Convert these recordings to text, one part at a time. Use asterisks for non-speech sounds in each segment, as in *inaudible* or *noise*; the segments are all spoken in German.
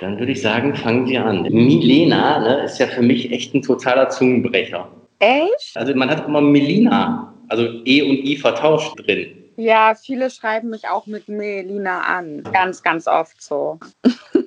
Dann würde ich sagen, fangen wir an. Milena ne, ist ja für mich echt ein totaler Zungenbrecher. Echt? Also man hat immer Melina, also E und I vertauscht drin. Ja, viele schreiben mich auch mit Melina an. Ganz, ganz oft so. *laughs*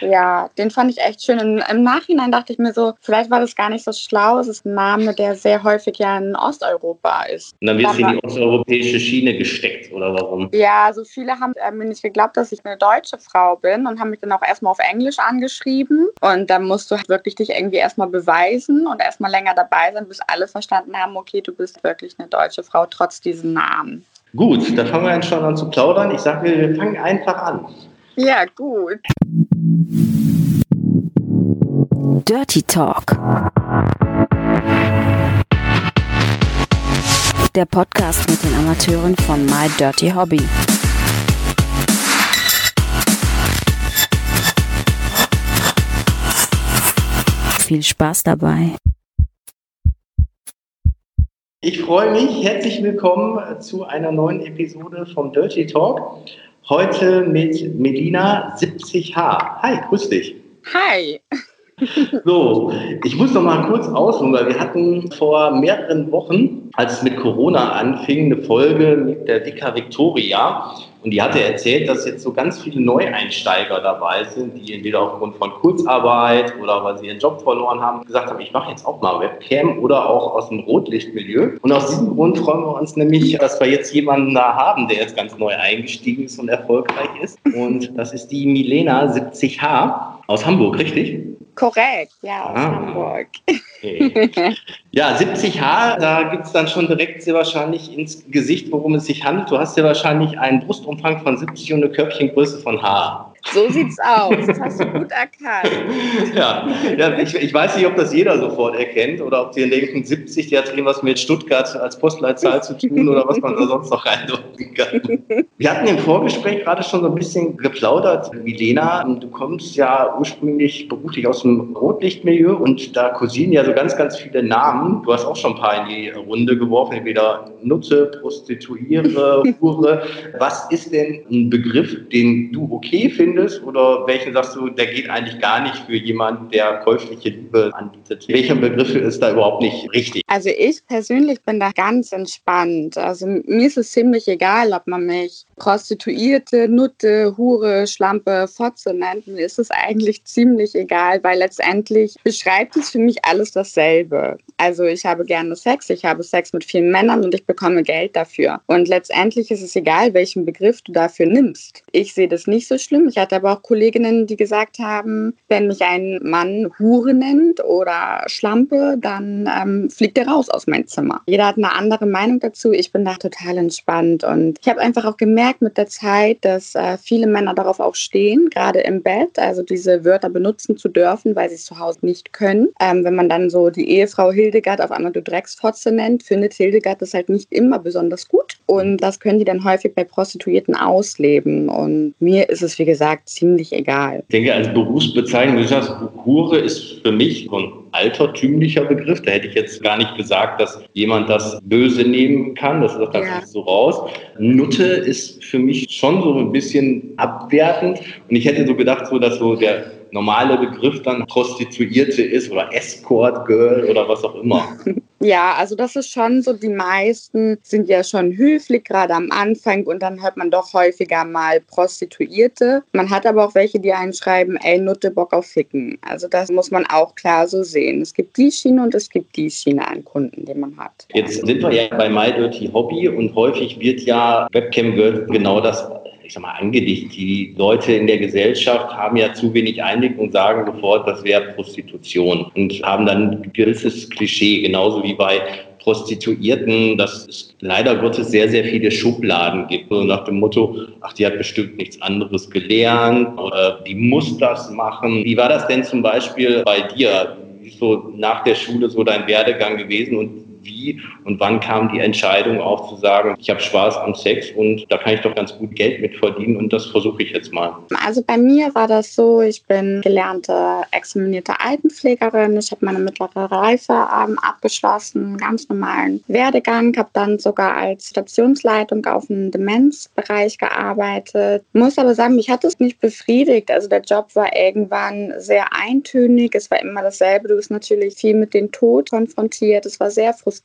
ja, den fand ich echt schön. Und Im Nachhinein dachte ich mir so, vielleicht war das gar nicht so schlau. Es ist ein Name, der sehr häufig ja in Osteuropa ist. Und dann wird sie in die osteuropäische Schiene gesteckt, oder warum? Ja, so viele haben äh, mir nicht geglaubt, dass ich eine deutsche Frau bin und haben mich dann auch erstmal auf Englisch angeschrieben. Und dann musst du halt wirklich dich irgendwie erstmal beweisen und erstmal länger dabei sein, bis alle verstanden haben, okay, du bist wirklich eine deutsche Frau trotz diesem Namen. Gut, da fangen wir dann schon an zu plaudern. Ich sage, wir fangen einfach an. Ja, gut. Dirty Talk. Der Podcast mit den Amateuren von My Dirty Hobby. Viel Spaß dabei. Ich freue mich. Herzlich willkommen zu einer neuen Episode vom Dirty Talk. Heute mit Melina 70H. Hi, grüß dich. Hi. So, ich muss noch mal kurz ausholen, weil wir hatten vor mehreren Wochen, als es mit Corona anfing, eine Folge mit der Vika Victoria. Und die hatte erzählt, dass jetzt so ganz viele Neueinsteiger dabei sind, die entweder aufgrund von Kurzarbeit oder weil sie ihren Job verloren haben, gesagt haben, ich mache jetzt auch mal Webcam oder auch aus dem Rotlichtmilieu. Und aus diesem Grund freuen wir uns nämlich, dass wir jetzt jemanden da haben, der jetzt ganz neu eingestiegen ist und erfolgreich ist. Und das ist die Milena 70H aus Hamburg, richtig? Korrekt, ja, aus ah. Hamburg. Okay. Ja, 70H, da gibt es dann schon direkt sehr wahrscheinlich ins Gesicht, worum es sich handelt. Du hast ja wahrscheinlich einen Brustumfang von 70 und eine Körbchengröße von H. So sieht's aus. Das hast du gut erkannt. ja, ja ich, ich, weiß nicht, ob das jeder sofort erkennt oder ob die denken, 70, die hat irgendwas mit Stuttgart als Postleitzahl zu tun oder was man da sonst noch reindeuten kann. Wir hatten im Vorgespräch gerade schon so ein bisschen geplaudert. Milena, du kommst ja ursprünglich beruflich aus dem Rotlichtmilieu und da kursieren ja so ganz, ganz viele Namen. Du hast auch schon ein paar in die Runde geworfen, entweder Nutze, Prostituiere, Hure. Was ist denn ein Begriff, den du okay findest? Findest oder welchen sagst du, der geht eigentlich gar nicht für jemanden, der käufliche Liebe anbietet? Welcher Begriff ist da überhaupt nicht richtig? Also ich persönlich bin da ganz entspannt. Also mir ist es ziemlich egal, ob man mich Prostituierte, Nutte, Hure, Schlampe, Fotze nennt. Mir ist es eigentlich ziemlich egal, weil letztendlich beschreibt es für mich alles dasselbe. Also ich habe gerne Sex, ich habe Sex mit vielen Männern und ich bekomme Geld dafür. Und letztendlich ist es egal, welchen Begriff du dafür nimmst. Ich sehe das nicht so schlimm. Ich ich hatte aber auch Kolleginnen, die gesagt haben, wenn mich ein Mann Hure nennt oder Schlampe, dann ähm, fliegt er raus aus meinem Zimmer. Jeder hat eine andere Meinung dazu. Ich bin da total entspannt und ich habe einfach auch gemerkt mit der Zeit, dass äh, viele Männer darauf auch stehen, gerade im Bett, also diese Wörter benutzen zu dürfen, weil sie es zu Hause nicht können. Ähm, wenn man dann so die Ehefrau Hildegard auf einmal du Drecksfotze nennt, findet Hildegard das halt nicht immer besonders gut und das können die dann häufig bei Prostituierten ausleben und mir ist es wie gesagt gesagt, ziemlich egal. Ich denke, als Berufsbezeichnung, du sagst, Hure ist für mich so ein altertümlicher Begriff. Da hätte ich jetzt gar nicht gesagt, dass jemand das böse nehmen kann. Das ist ja. so raus. Nutte ist für mich schon so ein bisschen abwertend. Und ich hätte so gedacht, so, dass so der normale Begriff dann Prostituierte ist oder Escort Girl oder was auch immer. *laughs* Ja, also das ist schon so, die meisten sind ja schon höflich, gerade am Anfang und dann hört man doch häufiger mal Prostituierte. Man hat aber auch welche, die einen schreiben, ey, Nutte, Bock auf Ficken. Also das muss man auch klar so sehen. Es gibt die Schiene und es gibt die Schiene an Kunden, die man hat. Jetzt sind wir ja bei My Dirty Hobby und häufig wird ja Webcam Girl genau das ich sag mal, angedichtet. Die Leute in der Gesellschaft haben ja zu wenig Einblick und sagen sofort, das wäre Prostitution und haben dann ein gewisses Klischee, genauso wie bei Prostituierten, dass es leider Gottes sehr, sehr viele Schubladen gibt. So nach dem Motto, ach, die hat bestimmt nichts anderes gelernt oder die muss das machen. Wie war das denn zum Beispiel bei dir? So nach der Schule so dein Werdegang gewesen und wie und wann kam die Entscheidung auch zu sagen, ich habe Spaß am Sex und da kann ich doch ganz gut Geld mit verdienen und das versuche ich jetzt mal? Also bei mir war das so, ich bin gelernte examinierte Altenpflegerin. Ich habe meine mittlere Reife ähm, abgeschlossen, ganz normalen Werdegang, habe dann sogar als Stationsleitung auf dem Demenzbereich gearbeitet. Muss aber sagen, mich hat es nicht befriedigt. Also der Job war irgendwann sehr eintönig. Es war immer dasselbe. Du bist natürlich viel mit dem Tod konfrontiert. Es war sehr frustrierend,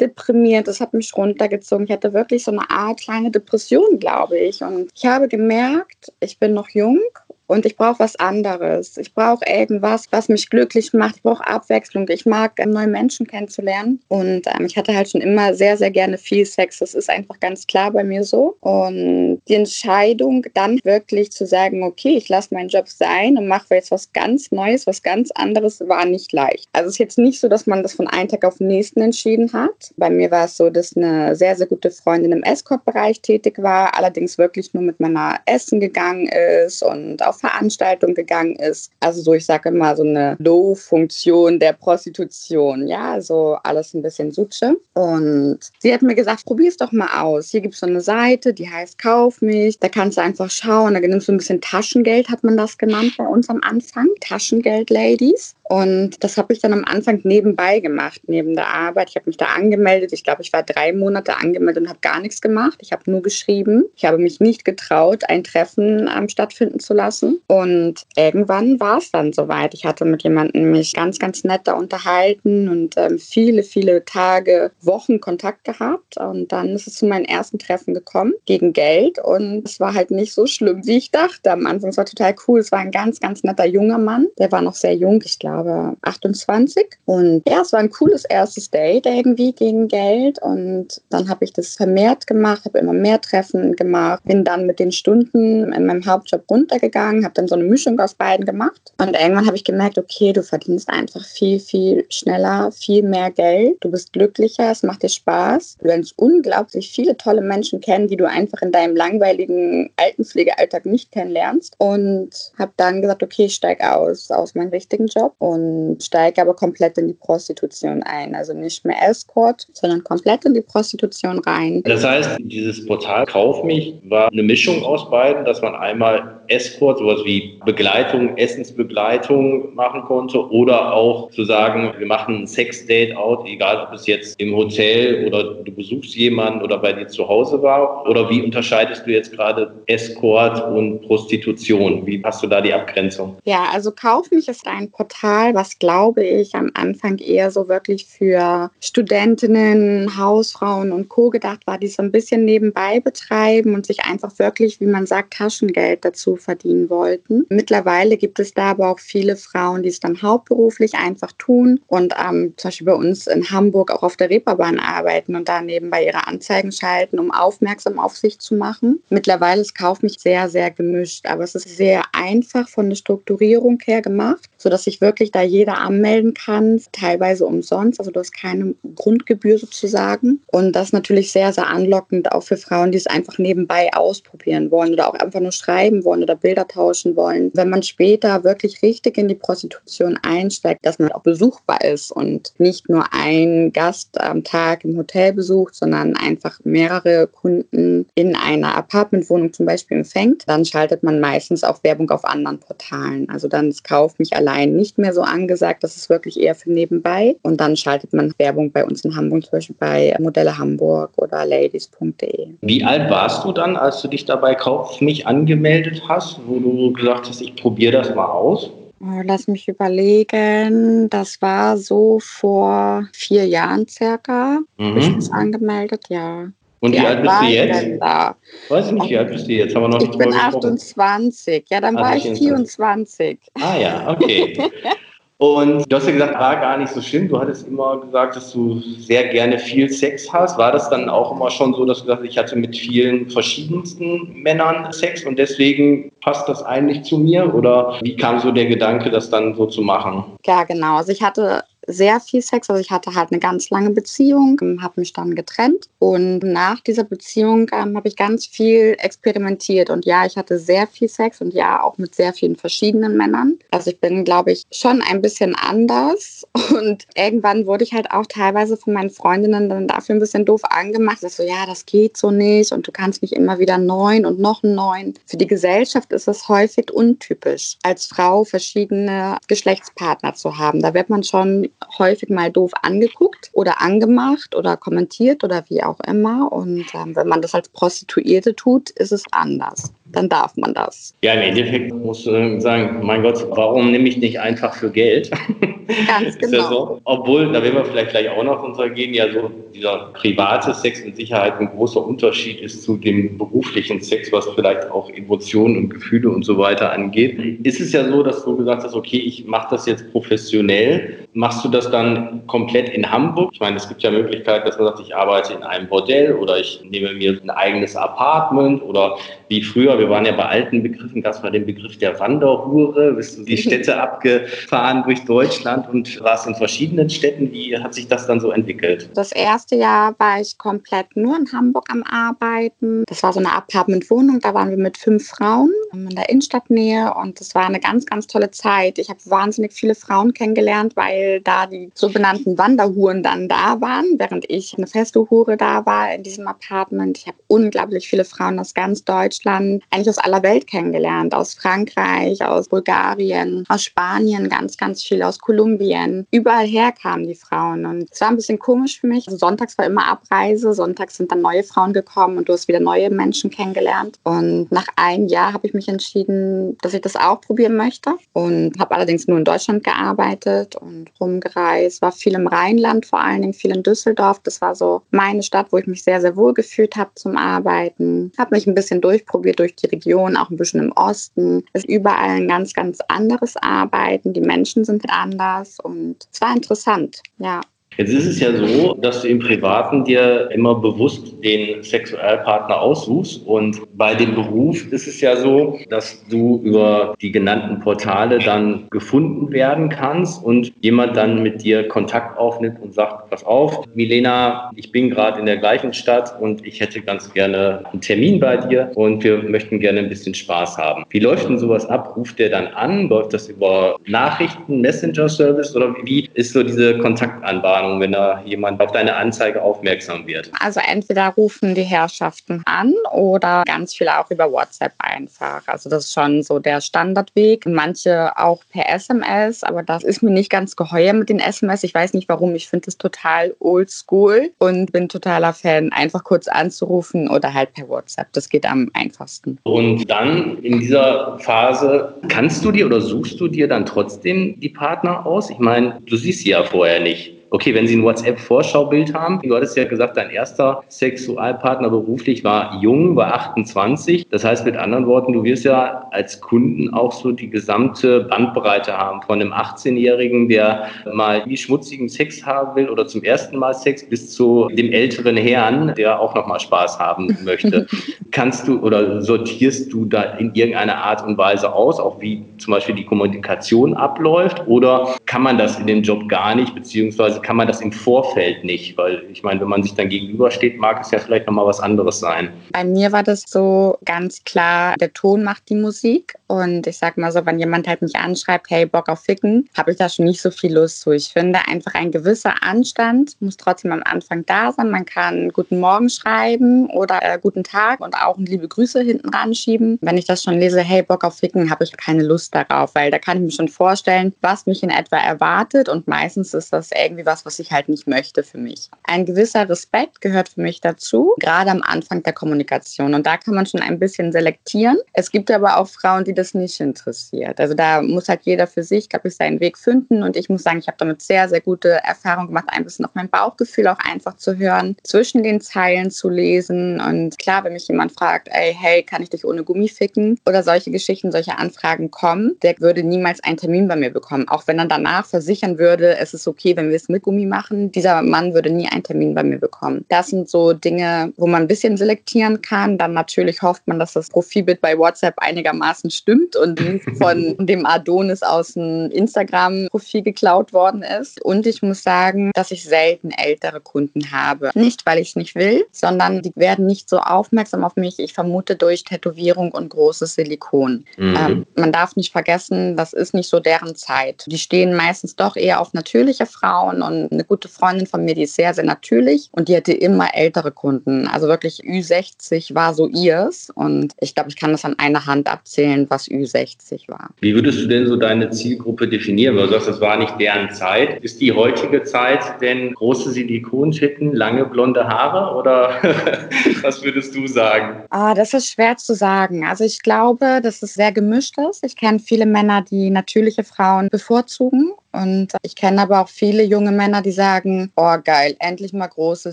deprimiert. Es hat mich runtergezogen. Ich hatte wirklich so eine Art kleine Depression, glaube ich. Und ich habe gemerkt, ich bin noch jung und ich brauche was anderes. Ich brauche irgendwas, was mich glücklich macht. Ich brauche Abwechslung. Ich mag ähm, neue Menschen kennenzulernen. Und ähm, ich hatte halt schon immer sehr, sehr gerne viel Sex. Das ist einfach ganz klar bei mir so. Und die Entscheidung, dann wirklich zu sagen, okay, ich lasse meinen Job sein und mache jetzt was ganz Neues, was ganz anderes, war nicht leicht. Also es ist jetzt nicht so, dass man das von einem Tag auf den nächsten entschieden hat. Bei mir war es so, dass eine sehr, sehr gute Freundin im Escort-Bereich tätig war, allerdings wirklich nur mit meiner Essen gegangen ist und auf Veranstaltung gegangen ist. Also so, ich sage immer so eine Low-Funktion der Prostitution. Ja, so alles ein bisschen Sutsche. Und sie hat mir gesagt, probier es doch mal aus. Hier gibt es so eine Seite, die heißt Kauf mich. Da kannst du einfach schauen. Da nimmst du ein bisschen Taschengeld, hat man das genannt bei uns am Anfang. Taschengeld-Ladies. Und das habe ich dann am Anfang nebenbei gemacht, neben der Arbeit. Ich habe mich da angemeldet. Ich glaube, ich war drei Monate angemeldet und habe gar nichts gemacht. Ich habe nur geschrieben. Ich habe mich nicht getraut, ein Treffen ähm, stattfinden zu lassen. Und irgendwann war es dann soweit. Ich hatte mit jemandem mich ganz, ganz nett da unterhalten und ähm, viele, viele Tage, Wochen Kontakt gehabt. Und dann ist es zu meinem ersten Treffen gekommen gegen Geld. Und es war halt nicht so schlimm, wie ich dachte. Am Anfang es war total cool. Es war ein ganz, ganz netter junger Mann. Der war noch sehr jung, ich glaube 28. Und ja, es war ein cooles erstes Date irgendwie gegen Geld. Und dann habe ich das vermehrt gemacht, habe immer mehr Treffen gemacht, bin dann mit den Stunden in meinem Hauptjob runtergegangen, habe dann so eine Mischung aus beiden gemacht. Und irgendwann habe ich gemerkt, okay, du verdienst einfach viel, viel schneller, viel mehr Geld. Du bist glücklicher, es macht dir Spaß. Du lernst unglaublich viele tolle Menschen kennen, die du einfach in deinem langweiligen Altenpflegealltag nicht kennenlernst. Und habe dann gesagt, okay, ich steige aus, aus meinem richtigen Job und steige aber komplett in die Prostitution ein. Also nicht mehr Escort, sondern komplett in die Prostitution rein. Das heißt, dieses Portal Kauf mich war eine Mischung aus beiden, dass man einmal Escort, sowas wie Begleitung, Essensbegleitung machen konnte oder auch zu sagen, wir machen ein Sex-Date-Out, egal ob es jetzt im Hotel oder du besuchst jemanden oder bei dir zu Hause war. Oder wie unterscheidest du jetzt gerade Escort und Prostitution? Wie hast du da die Abgrenzung? Ja, also Kauf mich ist ein Portal, was glaube ich am Anfang eher so wirklich für Studentinnen, Hausfrauen und Co. gedacht war, die so ein bisschen nebenbei betreiben und sich einfach wirklich, wie man sagt, Taschengeld dazu verdienen wollten. Mittlerweile gibt es da aber auch viele Frauen, die es dann hauptberuflich einfach tun und ähm, zum Beispiel bei uns in Hamburg auch auf der Reeperbahn arbeiten und da nebenbei ihre Anzeigen schalten, um aufmerksam auf sich zu machen. Mittlerweile ist Kauf mich sehr, sehr gemischt, aber es ist sehr einfach von der Strukturierung her gemacht, sodass ich wirklich wirklich da jeder anmelden kann, teilweise umsonst. Also du hast keine Grundgebühr sozusagen. Und das ist natürlich sehr, sehr anlockend, auch für Frauen, die es einfach nebenbei ausprobieren wollen oder auch einfach nur schreiben wollen oder Bilder tauschen wollen. Wenn man später wirklich richtig in die Prostitution einsteigt, dass man auch besuchbar ist und nicht nur ein Gast am Tag im Hotel besucht, sondern einfach mehrere Kunden in einer Apartmentwohnung zum Beispiel empfängt, dann schaltet man meistens auch Werbung auf anderen Portalen. Also dann ist Kauf mich allein nicht mehr so angesagt, das ist wirklich eher für nebenbei. Und dann schaltet man Werbung bei uns in Hamburg, zum Beispiel bei Modelle Hamburg oder ladies.de. Wie alt warst du dann, als du dich dabei Kauf mich angemeldet hast, wo du gesagt hast, ich probiere das mal aus? Oh, lass mich überlegen. Das war so vor vier Jahren circa. Mhm. Habe ich mich angemeldet, ja. Und wie, wie alt bist du jetzt? Da? Weiß ich nicht, wie alt bist du jetzt? Haben wir noch ich bin 28. Ja, dann also war ich 24. Ah ja, okay. *laughs* Und du hast ja gesagt, war gar nicht so schlimm. Du hattest immer gesagt, dass du sehr gerne viel Sex hast. War das dann auch immer schon so, dass du gesagt hast, ich hatte mit vielen verschiedensten Männern Sex und deswegen passt das eigentlich zu mir? Oder wie kam so der Gedanke, das dann so zu machen? Ja, genau. Also ich hatte sehr viel Sex. Also ich hatte halt eine ganz lange Beziehung, habe mich dann getrennt und nach dieser Beziehung ähm, habe ich ganz viel experimentiert und ja, ich hatte sehr viel Sex und ja, auch mit sehr vielen verschiedenen Männern. Also ich bin, glaube ich, schon ein bisschen anders *laughs* und irgendwann wurde ich halt auch teilweise von meinen Freundinnen dann dafür ein bisschen doof angemacht, dass so, ja, das geht so nicht und du kannst nicht immer wieder neun und noch neun. Für die Gesellschaft ist es häufig untypisch, als Frau verschiedene Geschlechtspartner zu haben. Da wird man schon häufig mal doof angeguckt oder angemacht oder kommentiert oder wie auch immer. Und ähm, wenn man das als Prostituierte tut, ist es anders dann darf man das. Ja, im Endeffekt muss du sagen, mein Gott, warum nehme ich nicht einfach für Geld? *laughs* Ganz genau. ja so? Obwohl, da werden wir vielleicht gleich auch noch untergehen, ja so dieser private Sex mit Sicherheit ein großer Unterschied ist zu dem beruflichen Sex, was vielleicht auch Emotionen und Gefühle und so weiter angeht. Ist es ja so, dass du gesagt hast, okay, ich mache das jetzt professionell. Machst du das dann komplett in Hamburg? Ich meine, es gibt ja Möglichkeiten, dass man sagt, ich arbeite in einem Bordell oder ich nehme mir ein eigenes Apartment oder wie früher, wir waren ja bei alten Begriffen, gab es mal den Begriff der Wanderhure, bist du die Städte abgefahren durch Deutschland und warst in verschiedenen Städten. Wie hat sich das dann so entwickelt? Das erste Jahr war ich komplett nur in Hamburg am Arbeiten. Das war so eine Apartmentwohnung, da waren wir mit fünf Frauen in der Innenstadtnähe und das war eine ganz, ganz tolle Zeit. Ich habe wahnsinnig viele Frauen kennengelernt, weil da die sogenannten Wanderhuren dann da waren, während ich eine feste Hure da war in diesem Apartment. Ich habe unglaublich viele Frauen aus ganz Deutschland, eigentlich aus aller Welt kennengelernt, aus Frankreich, aus Bulgarien, aus Spanien, ganz, ganz viel aus Kolumbien. Überall her kamen die Frauen und es war ein bisschen komisch für mich. Also sonntags war immer Abreise, sonntags sind dann neue Frauen gekommen und du hast wieder neue Menschen kennengelernt. Und nach einem Jahr habe ich mich entschieden, dass ich das auch probieren möchte und habe allerdings nur in Deutschland gearbeitet und rumgereist, war viel im Rheinland, vor allen Dingen viel in Düsseldorf. Das war so meine Stadt, wo ich mich sehr, sehr wohl gefühlt habe zum Arbeiten. Habe mich ein bisschen durchprobiert durch die Region, auch ein bisschen im Osten. Es ist überall ein ganz, ganz anderes Arbeiten. Die Menschen sind anders und es war interessant, ja. Jetzt ist es ja so, dass du im Privaten dir immer bewusst den Sexualpartner aussuchst. Und bei dem Beruf ist es ja so, dass du über die genannten Portale dann gefunden werden kannst und jemand dann mit dir Kontakt aufnimmt und sagt, pass auf, Milena, ich bin gerade in der gleichen Stadt und ich hätte ganz gerne einen Termin bei dir und wir möchten gerne ein bisschen Spaß haben. Wie läuft denn sowas ab? Ruft der dann an? Läuft das über Nachrichten, Messenger-Service oder wie ist so diese Kontaktanbahnung? Ahnung, wenn da jemand auf deine Anzeige aufmerksam wird? Also entweder rufen die Herrschaften an oder ganz viel auch über WhatsApp einfach. Also das ist schon so der Standardweg. Manche auch per SMS, aber das ist mir nicht ganz geheuer mit den SMS. Ich weiß nicht warum. Ich finde es total oldschool und bin totaler Fan, einfach kurz anzurufen oder halt per WhatsApp. Das geht am einfachsten. Und dann in dieser Phase kannst du dir oder suchst du dir dann trotzdem die Partner aus? Ich meine, du siehst sie ja vorher nicht okay, wenn Sie ein WhatsApp-Vorschaubild haben, du hattest ja gesagt, dein erster Sexualpartner beruflich war jung, war 28. Das heißt mit anderen Worten, du wirst ja als Kunden auch so die gesamte Bandbreite haben von einem 18-Jährigen, der mal wie schmutzigen Sex haben will oder zum ersten Mal Sex, bis zu dem älteren Herrn, der auch nochmal Spaß haben möchte. *laughs* Kannst du oder sortierst du da in irgendeiner Art und Weise aus, auch wie zum Beispiel die Kommunikation abläuft? Oder kann man das in dem Job gar nicht, beziehungsweise beziehungsweise kann man das im Vorfeld nicht, weil ich meine, wenn man sich dann gegenübersteht, mag es ja vielleicht nochmal was anderes sein. Bei mir war das so ganz klar, der Ton macht die Musik und ich sag mal so, wenn jemand halt mich anschreibt, hey, Bock auf Ficken, habe ich da schon nicht so viel Lust zu. Ich finde einfach ein gewisser Anstand muss trotzdem am Anfang da sein. Man kann Guten Morgen schreiben oder äh, Guten Tag und auch liebe Grüße hinten ranschieben. Wenn ich das schon lese, hey, Bock auf Ficken, habe ich keine Lust darauf, weil da kann ich mir schon vorstellen, was mich in etwa erwartet und meistens ist das irgendwie was, was ich halt nicht möchte für mich. Ein gewisser Respekt gehört für mich dazu, gerade am Anfang der Kommunikation. Und da kann man schon ein bisschen selektieren. Es gibt aber auch Frauen, die das nicht interessiert. Also da muss halt jeder für sich, glaube ich, seinen Weg finden. Und ich muss sagen, ich habe damit sehr, sehr gute Erfahrungen gemacht, ein bisschen auf mein Bauchgefühl auch einfach zu hören, zwischen den Zeilen zu lesen. Und klar, wenn mich jemand fragt, ey, hey, kann ich dich ohne Gummi ficken? Oder solche Geschichten, solche Anfragen kommen, der würde niemals einen Termin bei mir bekommen. Auch wenn er danach versichern würde, es ist okay, wenn wir es Gummi machen, dieser Mann würde nie einen Termin bei mir bekommen. Das sind so Dinge, wo man ein bisschen selektieren kann. Dann natürlich hofft man, dass das Profilbild bei WhatsApp einigermaßen stimmt und nicht von *laughs* dem Adonis aus dem Instagram-Profil geklaut worden ist. Und ich muss sagen, dass ich selten ältere Kunden habe. Nicht, weil ich es nicht will, sondern die werden nicht so aufmerksam auf mich. Ich vermute durch Tätowierung und großes Silikon. Mhm. Ähm, man darf nicht vergessen, das ist nicht so deren Zeit. Die stehen meistens doch eher auf natürliche Frauen und eine gute Freundin von mir, die ist sehr, sehr natürlich und die hatte immer ältere Kunden. Also wirklich Ü60 war so ihrs und ich glaube, ich kann das an einer Hand abzählen, was Ü60 war. Wie würdest du denn so deine Zielgruppe definieren? Weil du sagst, das war nicht deren Zeit. Ist die heutige Zeit denn große Silikonschichten, lange blonde Haare oder *laughs* was würdest du sagen? Ah, das ist schwer zu sagen. Also ich glaube, dass es sehr gemischt ist. Ich kenne viele Männer, die natürliche Frauen bevorzugen und ich kenne aber auch viele junge Männer, die sagen, oh geil, endlich mal große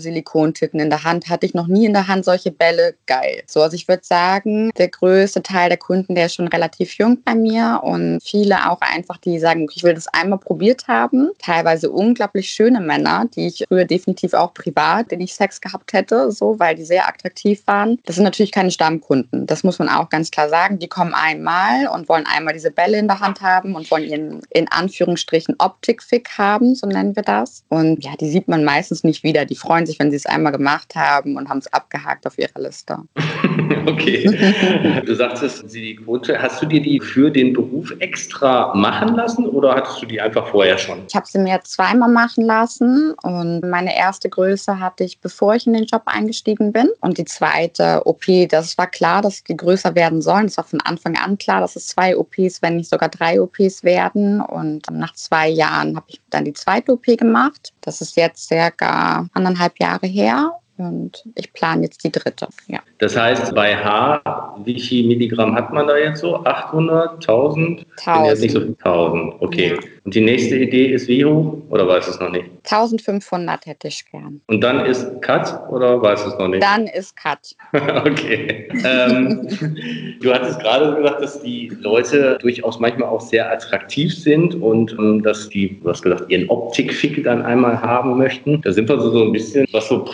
Silikontitten in der Hand. Hatte ich noch nie in der Hand solche Bälle, geil. So, also ich würde sagen, der größte Teil der Kunden, der ist schon relativ jung bei mir und viele auch einfach, die sagen, ich will das einmal probiert haben. Teilweise unglaublich schöne Männer, die ich früher definitiv auch privat, den ich Sex gehabt hätte, so, weil die sehr attraktiv waren. Das sind natürlich keine Stammkunden. Das muss man auch ganz klar sagen. Die kommen einmal und wollen einmal diese Bälle in der Hand haben und wollen ihren in Anführungsstrichen einen Optikfick haben, so nennen wir das. Und ja, die sieht man meistens nicht wieder. Die freuen sich, wenn sie es einmal gemacht haben und haben es abgehakt auf ihrer Liste. *laughs* okay. Du sagtest, Quote, hast du dir die für den Beruf extra machen lassen oder hattest du die einfach vorher schon? Ich habe sie mir zweimal machen lassen und meine erste Größe hatte ich, bevor ich in den Job eingestiegen bin. Und die zweite OP, das war klar, dass die größer werden sollen. Es war von Anfang an klar, dass es zwei OPs, wenn nicht sogar drei OPs werden. Und nach zwei zwei Jahren habe ich dann die zweite OP gemacht. Das ist jetzt circa anderthalb Jahre her. Und ich plane jetzt die dritte. Ja. Das heißt, bei H, wie viel Milligramm hat man da jetzt so? 800, 1000? 1000. Nicht so 1000, okay. Ja. Und die nächste Idee ist wie hoch? Oder weiß es noch nicht? 1500 hätte ich gern. Und dann ist Cut oder weiß es noch nicht? Dann ist Cut. *laughs* okay. ähm, du hattest gerade gesagt, dass die Leute durchaus manchmal auch sehr attraktiv sind und ähm, dass die, du hast gesagt, ihren Optikfick dann einmal haben möchten. Da sind wir so, so ein bisschen, was so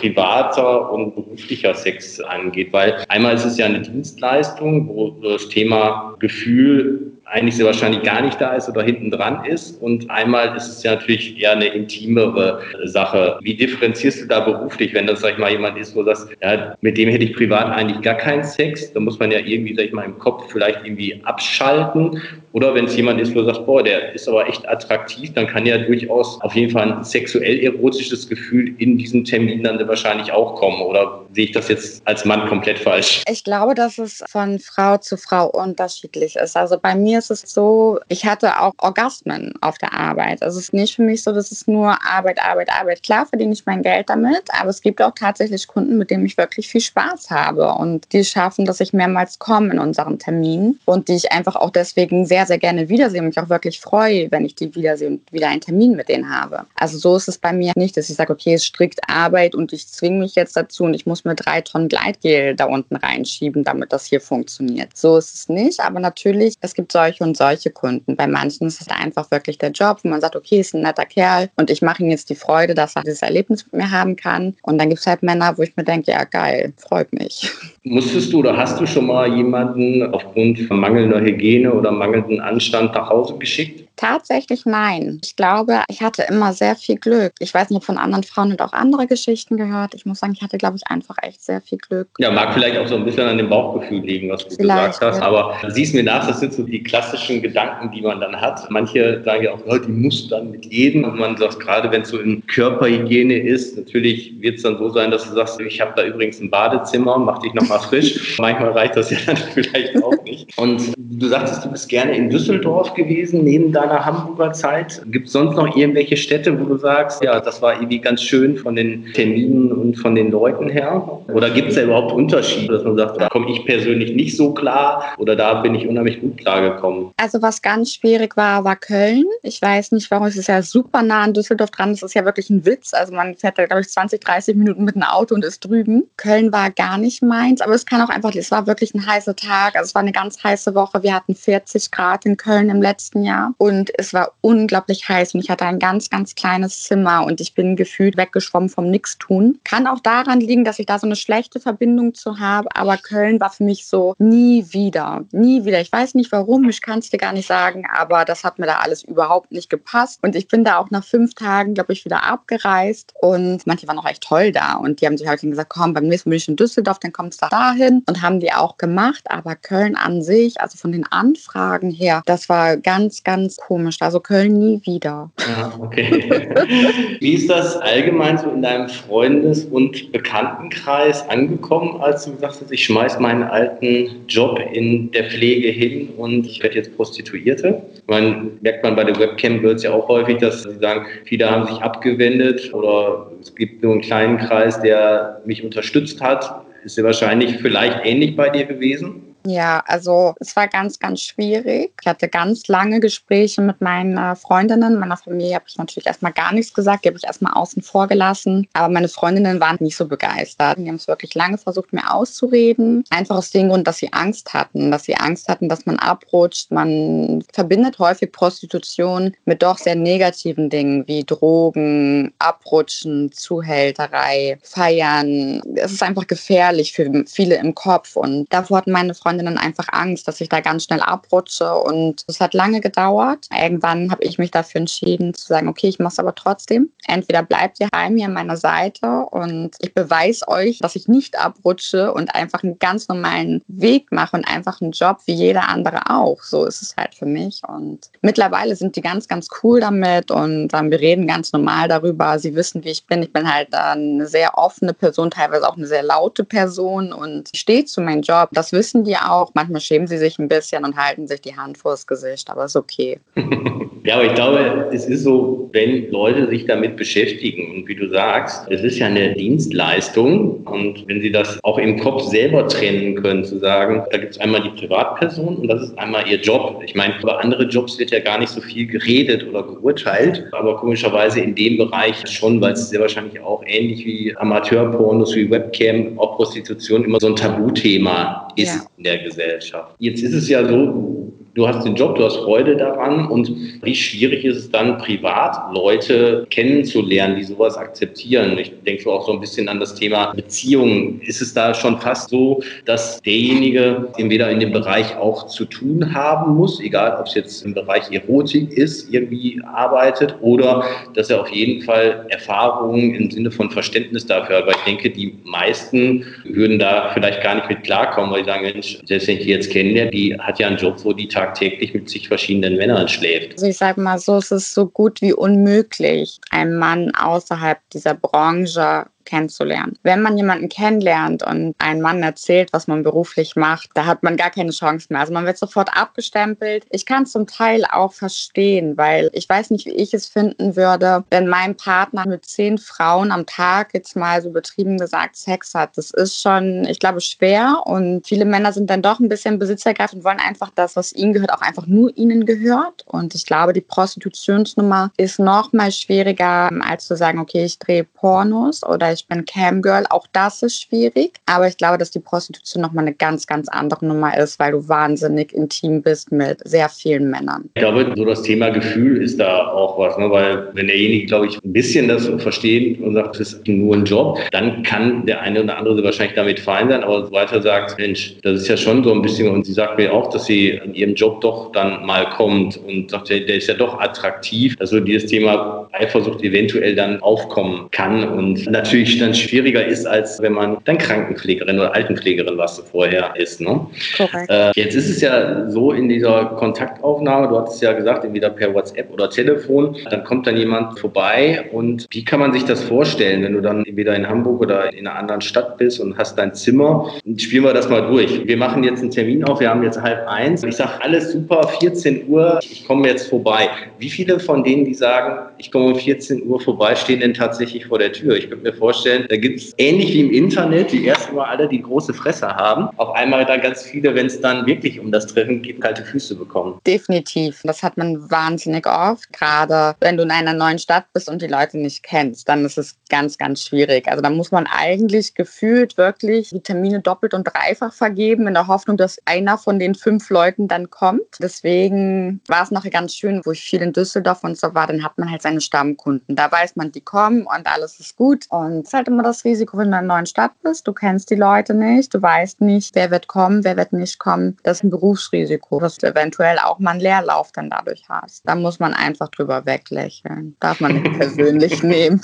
privater und beruflicher Sex angeht, weil einmal ist es ja eine Dienstleistung, wo das Thema Gefühl eigentlich sehr wahrscheinlich gar nicht da ist oder hinten dran ist. Und einmal ist es ja natürlich eher eine intimere Sache. Wie differenzierst du da beruflich, wenn das, sag ich mal, jemand ist, wo du sagst, ja, mit dem hätte ich privat eigentlich gar keinen Sex? Da muss man ja irgendwie, sag ich mal, im Kopf vielleicht irgendwie abschalten. Oder wenn es jemand ist, wo du sagst, boah, der ist aber echt attraktiv, dann kann ja durchaus auf jeden Fall ein sexuell erotisches Gefühl in diesem Termin dann wahrscheinlich auch kommen. Oder sehe ich das jetzt als Mann komplett falsch? Ich glaube, dass es von Frau zu Frau unterschiedlich ist. Also bei mir ist es so, ich hatte auch Orgasmen auf der Arbeit. Also es ist nicht für mich so, dass es nur Arbeit, Arbeit, Arbeit. Klar verdiene ich mein Geld damit, aber es gibt auch tatsächlich Kunden, mit denen ich wirklich viel Spaß habe und die schaffen, dass ich mehrmals komme in unseren Terminen und die ich einfach auch deswegen sehr, sehr gerne wiedersehe und mich auch wirklich freue, wenn ich die wiedersehe und wieder einen Termin mit denen habe. Also so ist es bei mir nicht, dass ich sage, okay, es ist strikt Arbeit und ich zwinge mich jetzt dazu und ich muss mir drei Tonnen Gleitgel da unten reinschieben, damit das hier funktioniert. So ist es nicht, aber natürlich, es gibt solche solche und solche Kunden. Bei manchen ist es einfach wirklich der Job, wo man sagt, okay, ist ein netter Kerl und ich mache ihm jetzt die Freude, dass er dieses Erlebnis mit mir haben kann. Und dann gibt es halt Männer, wo ich mir denke, ja geil, freut mich. Musstest du oder hast du schon mal jemanden aufgrund von mangelnder Hygiene oder mangelnden Anstand nach Hause geschickt? Tatsächlich nein. Ich glaube, ich hatte immer sehr viel Glück. Ich weiß nicht, von anderen Frauen und auch andere Geschichten gehört. Ich muss sagen, ich hatte, glaube ich, einfach echt sehr viel Glück. Ja, mag vielleicht auch so ein bisschen an dem Bauchgefühl liegen, was du vielleicht, gesagt hast. Ja. Aber siehst mir nach, das sind so die klassischen Gedanken, die man dann hat. Manche sagen ja auch, oh, die muss dann mit jedem. Und man sagt, gerade wenn es so in Körperhygiene ist, natürlich wird es dann so sein, dass du sagst, ich habe da übrigens ein Badezimmer, mach dich nochmal frisch. *laughs* Manchmal reicht das ja dann *laughs* vielleicht auch nicht. Und du sagtest, du bist gerne in Düsseldorf gewesen, neben deiner deiner Hamburger Zeit? Gibt es sonst noch irgendwelche Städte, wo du sagst, ja, das war irgendwie ganz schön von den Terminen und von den Leuten her? Oder gibt es da überhaupt Unterschiede, dass man sagt, da komme ich persönlich nicht so klar oder da bin ich unheimlich gut klargekommen? Also was ganz schwierig war, war Köln. Ich weiß nicht, warum es ist ja super nah an Düsseldorf dran. Das ist ja wirklich ein Witz. Also man fährt da, glaube ich, 20, 30 Minuten mit einem Auto und ist drüben. Köln war gar nicht meins, aber es kann auch einfach, es war wirklich ein heißer Tag. Also es war eine ganz heiße Woche. Wir hatten 40 Grad in Köln im letzten Jahr. Und Und es war unglaublich heiß und ich hatte ein ganz, ganz kleines Zimmer und ich bin gefühlt weggeschwommen vom Nixtun. Kann auch daran liegen, dass ich da so eine schlechte Verbindung zu habe, aber Köln war für mich so nie wieder, nie wieder. Ich weiß nicht warum, ich kann es dir gar nicht sagen, aber das hat mir da alles überhaupt nicht gepasst. Und ich bin da auch nach fünf Tagen, glaube ich, wieder abgereist und manche waren auch echt toll da und die haben sich halt gesagt, komm, beim nächsten Mal bin ich in Düsseldorf, dann kommst du dahin und haben die auch gemacht. Aber Köln an sich, also von den Anfragen her, das war ganz, ganz komisch. Also Köln nie wieder. Ja, okay. *laughs* Wie ist das allgemein so in deinem Freundes- und Bekanntenkreis angekommen, als du gesagt hast, ich schmeiß meinen alten Job in der Pflege hin und ich werde jetzt Prostituierte? Man merkt man bei den Webcam-Girls ja auch häufig, dass sie sagen, viele haben sich abgewendet oder es gibt nur einen kleinen Kreis, der mich unterstützt hat. Ist ja wahrscheinlich vielleicht ähnlich bei dir gewesen? Ja, also es war ganz, ganz schwierig. Ich hatte ganz lange Gespräche mit meinen äh, Freundinnen. Meiner Familie habe ich natürlich erstmal gar nichts gesagt, die habe ich erstmal außen vor gelassen. Aber meine Freundinnen waren nicht so begeistert. Die haben es wirklich lange versucht, mir auszureden. Einfach aus dem Grund, dass sie Angst hatten, dass sie Angst hatten, dass man abrutscht. Man verbindet häufig Prostitution mit doch sehr negativen Dingen wie Drogen, Abrutschen, Zuhälterei, Feiern. Es ist einfach gefährlich für viele im Kopf. Und davor hatten meine Freundinnen Freundinnen einfach Angst, dass ich da ganz schnell abrutsche. Und es hat lange gedauert. Irgendwann habe ich mich dafür entschieden zu sagen, okay, ich mache es aber trotzdem. Entweder bleibt ihr heim hier an meiner Seite und ich beweise euch, dass ich nicht abrutsche und einfach einen ganz normalen Weg mache und einfach einen Job wie jeder andere auch. So ist es halt für mich. Und mittlerweile sind die ganz, ganz cool damit und ähm, wir reden ganz normal darüber. Sie wissen, wie ich bin. Ich bin halt eine sehr offene Person, teilweise auch eine sehr laute Person und stehe zu meinem Job. Das wissen die auch. Manchmal schämen sie sich ein bisschen und halten sich die Hand vors Gesicht, aber ist okay. *laughs* ja, aber ich glaube, es ist so, wenn Leute sich damit beschäftigen und wie du sagst, es ist ja eine Dienstleistung und wenn sie das auch im Kopf selber trennen können, zu sagen, da gibt es einmal die Privatperson und das ist einmal ihr Job. Ich meine, über andere Jobs wird ja gar nicht so viel geredet oder geurteilt, aber komischerweise in dem Bereich schon, weil es sehr wahrscheinlich auch ähnlich wie Amateurpornos, wie Webcam, auch Prostitution immer so ein Tabuthema ist ja. In der Gesellschaft. Jetzt ist es ja so, du hast den Job, du hast Freude daran und wie schwierig ist es dann, privat Leute kennenzulernen, die sowas akzeptieren. Ich denke auch so ein bisschen an das Thema Beziehungen. Ist es da schon fast so, dass derjenige entweder in dem Bereich auch zu tun haben muss, egal ob es jetzt im Bereich Erotik ist, irgendwie arbeitet oder dass er auf jeden Fall Erfahrungen im Sinne von Verständnis dafür hat. Weil ich denke, die meisten würden da vielleicht gar nicht mit klarkommen, weil sie sagen, Mensch, selbst wenn ich die jetzt kennenlerne, die hat ja einen Job, wo die tagtäglich mit sich verschiedenen Männern schläft. Also ich sage mal so, es ist so gut wie unmöglich, einen Mann außerhalb dieser Branche kennenzulernen. Wenn man jemanden kennenlernt und ein Mann erzählt, was man beruflich macht, da hat man gar keine Chance mehr. Also man wird sofort abgestempelt. Ich kann zum Teil auch verstehen, weil ich weiß nicht, wie ich es finden würde, wenn mein Partner mit zehn Frauen am Tag jetzt mal so betrieben gesagt Sex hat. Das ist schon, ich glaube, schwer und viele Männer sind dann doch ein bisschen besitzergreifend und wollen einfach das, was ihnen gehört, auch einfach nur ihnen gehört. Und ich glaube, die Prostitutionsnummer ist noch mal schwieriger, als zu sagen, okay, ich drehe Pornos oder ich ich bin Camgirl. Auch das ist schwierig. Aber ich glaube, dass die Prostitution nochmal eine ganz, ganz andere Nummer ist, weil du wahnsinnig intim bist mit sehr vielen Männern. Ich glaube, so das Thema Gefühl ist da auch was, ne? weil wenn derjenige, glaube ich, ein bisschen das versteht und sagt, das ist nur ein Job, dann kann der eine oder andere wahrscheinlich damit fein sein, aber so weiter sagt, Mensch, das ist ja schon so ein bisschen, und sie sagt mir auch, dass sie in ihrem Job doch dann mal kommt und sagt, der ist ja doch attraktiv, also dieses Thema Eifersucht eventuell dann aufkommen kann und natürlich natürlich dann schwieriger ist, als wenn man dann Krankenpflegerin oder Altenpflegerin, was du vorher ist. Ne? Äh, jetzt ist es ja so in dieser Kontaktaufnahme, du hattest ja gesagt, entweder per WhatsApp oder Telefon, dann kommt dann jemand vorbei und wie kann man sich das vorstellen, wenn du dann entweder in Hamburg oder in einer anderen Stadt bist und hast dein Zimmer? Spielen wir das mal durch. Wir machen jetzt einen Termin auf, wir haben jetzt halb eins. Ich sage, alles super, 14 Uhr, ich komme jetzt vorbei. Wie viele von denen, die sagen, ich komme um 14 Uhr vorbei, stehen denn tatsächlich vor der Tür? Ich könnte mir vorstellen, vorstellen, da gibt es ähnlich wie im Internet, die ersten Mal alle die große Fresse haben, auf einmal da ganz viele, wenn es dann wirklich um das Treffen geht, kalte Füße bekommen. Definitiv. Das hat man wahnsinnig oft, gerade wenn du in einer neuen Stadt bist und die Leute nicht kennst, dann ist es ganz, ganz schwierig. Also da muss man eigentlich gefühlt wirklich die Termine doppelt und dreifach vergeben, in der Hoffnung, dass einer von den fünf Leuten dann kommt. Deswegen war es nachher ganz schön, wo ich viel in Düsseldorf und so war, dann hat man halt seine Stammkunden. Da weiß man, die kommen und alles ist gut. Und es ist halt immer das Risiko, wenn du in einer neuen Stadt bist, du kennst die Leute nicht, du weißt nicht, wer wird kommen, wer wird nicht kommen. Das ist ein Berufsrisiko, dass du eventuell auch mal einen Leerlauf dann dadurch hast. Da muss man einfach drüber weglächeln. Darf man nicht persönlich *laughs* nehmen.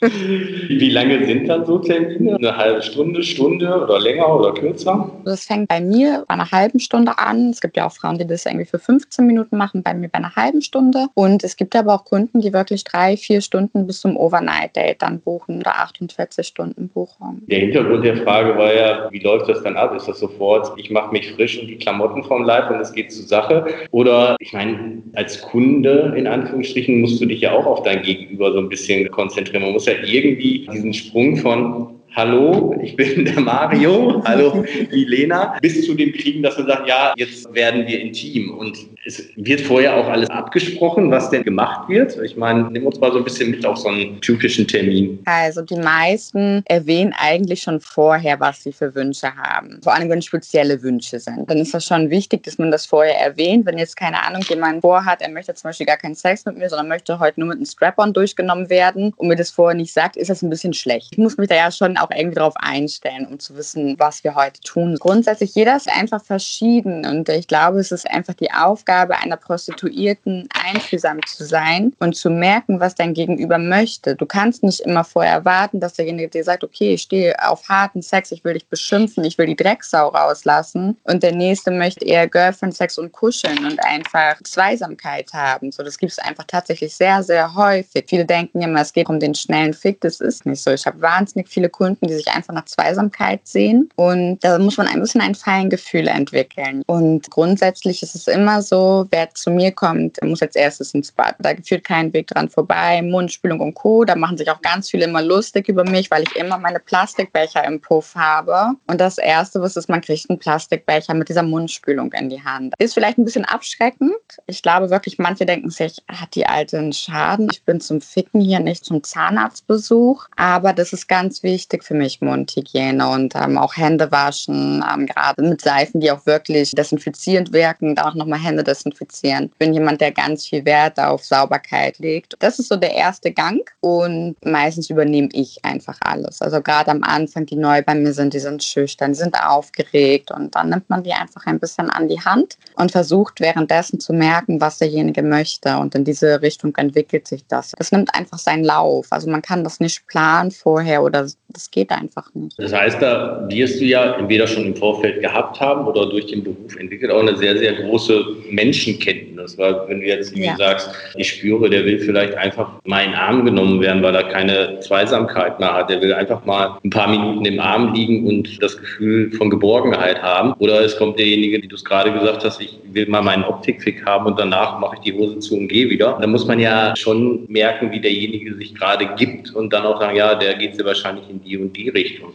Wie lange sind dann so Termine? Eine halbe Stunde, Stunde oder länger oder kürzer? Das fängt bei mir bei einer halben Stunde an. Es gibt ja auch Frauen, die das irgendwie für 15 Minuten machen, bei mir bei einer halben Stunde. Und es gibt aber auch Kunden, die wirklich drei, vier Stunden bis zum Overnight-Date dann buchen oder 48 Stunden Buchung. Der Hintergrund der Frage war ja, wie läuft das dann ab? Ist das sofort, ich mache mich frisch und die Klamotten vom Leib und es geht zur Sache? Oder ich meine, als Kunde in Anführungsstrichen musst du dich ja auch auf dein Gegenüber so ein bisschen konzentrieren. Man muss ja irgendwie diesen Sprung von Hallo, ich bin *laughs* der Mario, hallo Milena, bis zu dem kriegen, dass man sagt, ja, jetzt werden wir intim. Und es wird vorher auch alles abgesprochen, was denn gemacht wird. Ich meine, nimm uns mal so ein bisschen mit auf so einen typischen Termin. Also die meisten erwähnen eigentlich schon vorher, was sie für Wünsche haben. Vor allem, wenn spezielle Wünsche sind. Dann ist das schon wichtig, dass man das vorher erwähnt. Wenn jetzt keine Ahnung jemand vorhat, er möchte zum Beispiel gar keinen Sex mit mir, sondern möchte heute nur mit einem Strap-on durchgenommen werden und mir das vorher nicht sagt, ist das ein bisschen schlecht. Ich muss mich da ja schon auch irgendwie darauf einstellen, um zu wissen, was wir heute tun. Grundsätzlich, jeder ist einfach verschieden und ich glaube, es ist einfach die Aufgabe einer Prostituierten, einfühlsam zu sein und zu merken, was dein Gegenüber möchte. Du kannst nicht immer vorher erwarten, dass derjenige dir sagt, okay, ich stehe auf harten Sex, ich will dich beschimpfen, ich will die Drecksau rauslassen und der nächste möchte eher Girlfriend-Sex und kuscheln und einfach Zweisamkeit haben. So, das gibt es einfach tatsächlich sehr, sehr häufig. Viele denken immer, es geht um den schnellen Fick. Das ist nicht so. Ich habe wahnsinnig viele Kunden, die sich einfach nach Zweisamkeit sehen. Und da muss man ein bisschen ein Feingefühl entwickeln. Und grundsätzlich ist es immer so, wer zu mir kommt, muss als erstes ins Bad. Da führt kein Weg dran vorbei. Mundspülung und Co. Da machen sich auch ganz viele immer lustig über mich, weil ich immer meine Plastikbecher im Puff habe. Und das Erste, was ist, man kriegt einen Plastikbecher mit dieser Mundspülung in die Hand. Ist vielleicht ein bisschen abschreckend. Ich glaube wirklich, manche denken sich, hat die Alte einen Schaden? Ich bin zum Ficken hier, nicht zum Zahnarztbesuch. Aber das ist ganz wichtig für mich Mundhygiene und ähm, auch Hände waschen, ähm, gerade mit Seifen, die auch wirklich desinfizierend wirken, da auch nochmal Hände desinfizieren. Ich bin jemand, der ganz viel Wert auf Sauberkeit legt. Das ist so der erste Gang und meistens übernehme ich einfach alles. Also gerade am Anfang, die neu bei mir sind, die sind schüchtern, die sind aufgeregt und dann nimmt man die einfach ein bisschen an die Hand und versucht währenddessen zu merken, was derjenige möchte und in diese Richtung entwickelt sich das. Das nimmt einfach seinen Lauf. Also man kann das nicht planen vorher oder das geht einfach nicht. Das heißt, da wirst du ja entweder schon im Vorfeld gehabt haben oder durch den Beruf entwickelt auch eine sehr, sehr große Menschenkenntnis. Weil wenn du jetzt ja. sagst, ich spüre, der will vielleicht einfach mal in den Arm genommen werden, weil er keine Zweisamkeit mehr hat. Der will einfach mal ein paar Minuten im Arm liegen und das Gefühl von Geborgenheit haben. Oder es kommt derjenige, wie du es gerade gesagt hast, ich will mal meinen Optikfick haben und danach mache ich die Hose zu und gehe wieder. Da muss man ja schon merken, wie derjenige sich gerade gibt und dann auch sagen, ja, der geht sehr wahrscheinlich in die und die Richtung.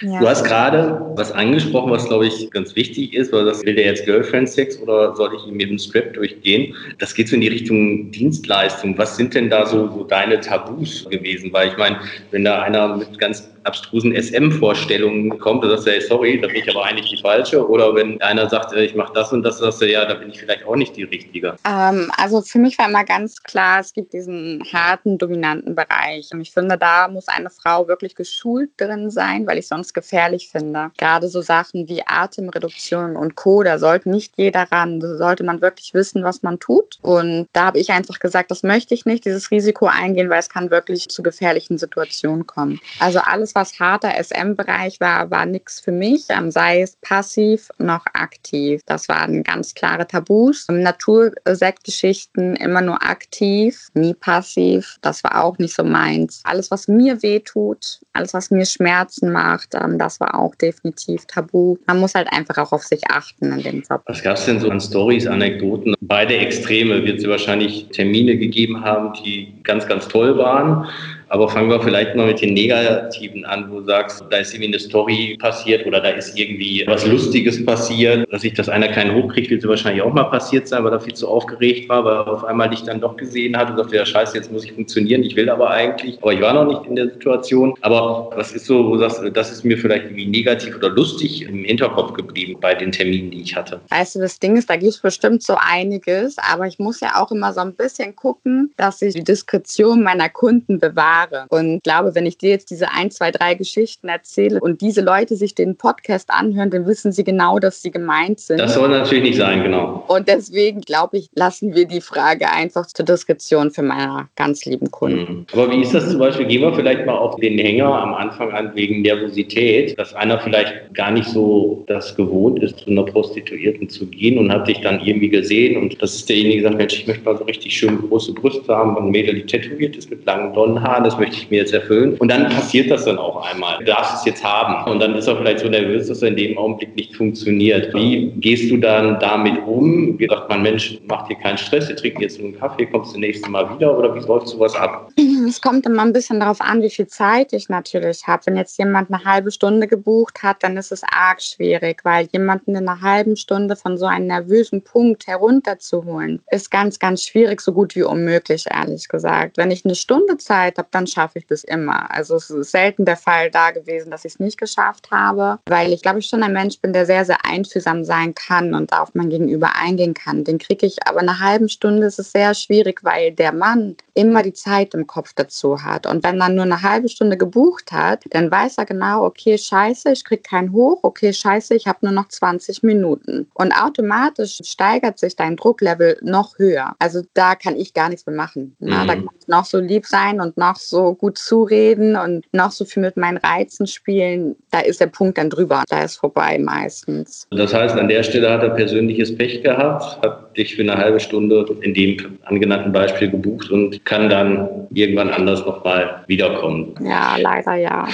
Ja. Du hast gerade was angesprochen, was glaube ich ganz wichtig ist, weil das will der jetzt Girlfriend Sex oder soll ich ihm mit dem Strap durchgehen? Das geht so in die Richtung Dienstleistung. Was sind denn da so, so deine Tabus gewesen? Weil ich meine, wenn da einer mit ganz abstrusen SM-Vorstellungen kommt, dann sagst du, hey, sorry, da bin ich aber eigentlich die falsche. Oder wenn einer sagt, ich mache das und das, sagst du, ja, da bin ich vielleicht auch nicht die Richtige. Ähm, also für mich war immer ganz klar, es gibt diesen harten, dominanten Bereich. Und ich finde, da muss eine Frau wirklich geschult drin sein, weil ich sonst gefährlich finde. Gerade so Sachen wie Atemreduktion und Co., da sollte nicht jeder ran. Da sollte man wirklich wissen, was man tut. Und da habe ich einfach gesagt, das möchte ich nicht, dieses Risiko eingehen, weil es kann wirklich zu gefährlichen Situationen kommen. Also alles, was harter SM-Bereich war, war nichts für mich, ähm, sei es passiv noch aktiv. Das waren ganz klare Tabus. Natursektgeschichten immer nur aktiv, nie passiv. Das war auch nicht so meins. Alles, was mir wehtut, alles, was mir Schmerzen macht, ähm, das war auch definitiv tabu. Man muss halt einfach auch auf sich achten in dem Job. Was gab es denn so an Stories, Anekdoten? Beide Extreme wird es wahrscheinlich Termine gegeben haben, die ganz, ganz toll waren Aber fangen wir vielleicht mal mit den Negativen an, wo du sagst, da ist irgendwie eine Story passiert oder da ist irgendwie was Lustiges passiert. Dass sich das einer keinen hochkriegt, wird so wahrscheinlich auch mal passiert sein, weil er viel zu aufgeregt war, weil er auf einmal dich dann doch gesehen hat und sagte, ja scheiße, jetzt muss ich funktionieren, ich will aber eigentlich, aber ich war noch nicht in der Situation. Aber was ist so, wo du sagst, das ist mir vielleicht irgendwie negativ oder lustig im Hinterkopf geblieben bei den Terminen, die ich hatte? Weißt du, das Ding ist, da gibt es bestimmt so einiges, aber ich muss ja auch immer so ein bisschen gucken, dass ich die Diskretion meiner Kunden bewahre. Und ich glaube, wenn ich dir jetzt diese ein, zwei, drei Geschichten erzähle und diese Leute sich den Podcast anhören, dann wissen sie genau, dass sie gemeint sind. Das soll natürlich nicht sein, genau. Und deswegen glaube ich, lassen wir die Frage einfach zur Diskretion für meine ganz lieben Kunden. Mhm. Aber wie ist das zum Beispiel? Gehen wir vielleicht mal auf den Hänger am Anfang an wegen Nervosität, dass einer vielleicht gar nicht so das gewohnt ist, zu einer Prostituierten zu gehen und hat dich dann irgendwie gesehen und das ist derjenige, der sagt, Mensch, ich möchte mal so richtig schön große Brüste haben, ein Mädel, die tätowiert ist mit langen blonden Haaren, das möchte ich mir jetzt erfüllen. Und dann passiert das dann auch einmal. Du darfst es jetzt haben. Und dann ist er vielleicht so nervös, dass er in dem Augenblick nicht funktioniert. Wie gehst du dann damit um? Wie sagt man, Mensch, mach dir keinen Stress, wir trinken jetzt nur einen Kaffee, kommst du nächstes Mal wieder oder wie läuft sowas ab? *clears throat* Es kommt immer ein bisschen darauf an, wie viel Zeit ich natürlich habe. Wenn jetzt jemand eine halbe Stunde gebucht hat, dann ist es arg schwierig, weil jemanden in einer halben Stunde von so einem nervösen Punkt herunterzuholen, ist ganz, ganz schwierig, so gut wie unmöglich, ehrlich gesagt. Wenn ich eine Stunde Zeit habe, dann schaffe ich das immer. Also es ist selten der Fall da gewesen, dass ich es nicht geschafft habe, weil ich glaube, ich schon ein Mensch bin, der sehr, sehr einfühlsam sein kann und auf mein Gegenüber eingehen kann. Den kriege ich aber eine halbe Stunde ist es sehr schwierig, weil der Mann immer die Zeit im Kopf dazu hat. Und wenn er nur eine halbe Stunde gebucht hat, dann weiß er genau, okay, scheiße, ich kriege keinen hoch, okay, scheiße, ich habe nur noch 20 Minuten. Und automatisch steigert sich dein Drucklevel noch höher. Also da kann ich gar nichts mehr machen. Na, mhm. Da kann ich noch so lieb sein und noch so gut zureden und noch so viel mit meinen Reizen spielen. Da ist der Punkt dann drüber. Da ist vorbei meistens. Das heißt, an der Stelle hat er persönliches Pech gehabt, hat dich für eine halbe Stunde in dem angenannten Beispiel gebucht und kann dann irgendwann anders nochmal wiederkommen. Ja, leider ja.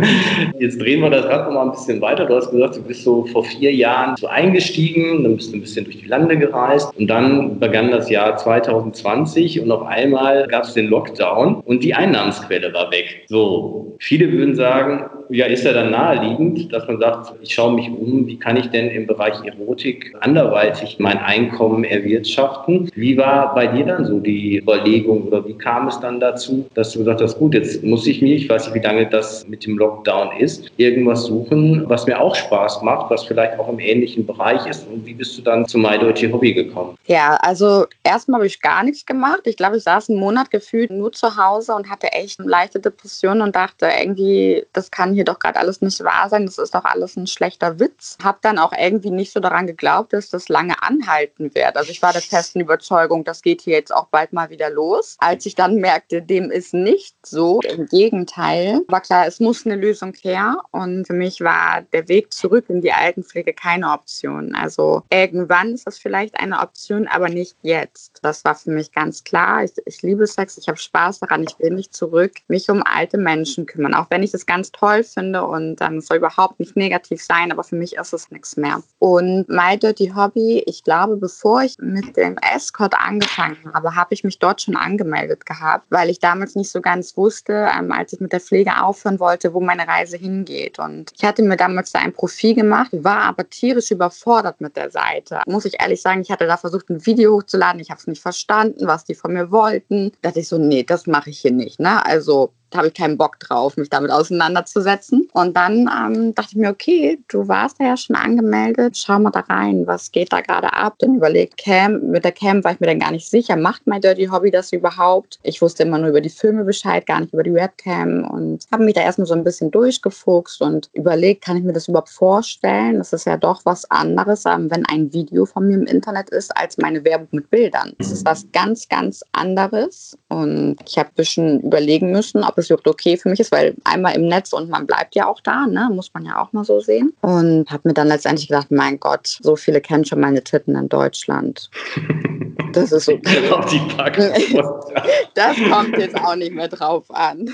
*laughs* Jetzt drehen wir das Rad nochmal ein bisschen weiter. Du hast gesagt, du bist so vor vier Jahren so eingestiegen, dann bist du ein bisschen durch die Lande gereist und dann begann das Jahr 2020 und auf einmal gab es den Lockdown und die Einnahmensquelle war weg. So, viele würden sagen, ja, ist ja dann naheliegend, dass man sagt, ich schaue mich um, wie kann ich denn im Bereich Erotik anderweitig mein Einkommen erwirtschaften? Wie war bei dir dann so die Überlegung oder wie kam es dann dazu, dass du gesagt hast, gut, jetzt muss ich mir, ich weiß nicht, wie lange das mit dem Lockdown ist, irgendwas suchen, was mir auch Spaß macht, was vielleicht auch im ähnlichen Bereich ist. Und wie bist du dann zu My Deutsche Hobby gekommen? Ja, also erstmal habe ich gar nichts gemacht. Ich glaube, ich saß einen Monat gefühlt nur zu Hause und hatte echt leichte Depression und dachte irgendwie, das kann hier doch gerade alles nicht wahr sein. Das ist doch alles ein schlechter Witz. Habe dann auch irgendwie nicht so daran geglaubt, dass das lange anhalten wird. Also ich war der festen Überzeugung, das geht hier jetzt auch bald mal wieder los. Als ich dann merkte, dem ist nicht so, im Gegenteil, war klar, es muss eine Lösung her. Und für mich war der Weg zurück in die Altenpflege keine Option. Also irgendwann ist das vielleicht eine Option, aber nicht jetzt. Das war für mich ganz klar. Ich, ich liebe Sex, ich habe Spaß daran, ich will nicht zurück mich um alte Menschen kümmern. Auch wenn ich das ganz toll finde und ähm, soll überhaupt nicht negativ sein, aber für mich ist es nichts mehr. Und My Dirty Hobby, ich glaube, bevor ich mit dem Escort angefangen habe, habe ich mich dort schon angemeldet gehabt, weil ich damals nicht so ganz wusste, ähm, als ich mit der Pflege aufhören wollte, wo meine Reise hingeht. Und ich hatte mir damals da ein Profil gemacht, war aber tierisch überfordert mit der Seite. Muss ich ehrlich sagen, ich hatte da versucht, ein Video hochzuladen, ich habe es nicht verstanden, was die von mir wollten. Da dachte ich so, nee, das mache ich hier nicht. Ne? Also da habe ich keinen Bock drauf, mich damit auseinanderzusetzen. Und dann ähm, dachte ich mir, okay, du warst ja schon angemeldet, schau mal da rein, was geht da gerade ab? Dann überlegt Cam, mit der Cam war ich mir dann gar nicht sicher, macht mein Dirty Hobby das überhaupt? Ich wusste immer nur über die Filme Bescheid, gar nicht über die Webcam und habe mich da erstmal so ein bisschen durchgefuchst und überlegt, kann ich mir das überhaupt vorstellen? Das ist ja doch was anderes, ähm, wenn ein Video von mir im Internet ist, als meine Werbung mit Bildern. Das ist was ganz, ganz anderes und ich habe ein bisschen überlegen müssen, ob es überhaupt okay für mich ist, weil einmal im Netz und man bleibt ja auch da, ne? muss man ja auch mal so sehen. Und habe mir dann letztendlich gedacht, mein Gott, so viele kennen schon meine Titten in Deutschland. *laughs* Das ist okay. Auf die *laughs* das kommt jetzt auch nicht mehr drauf an.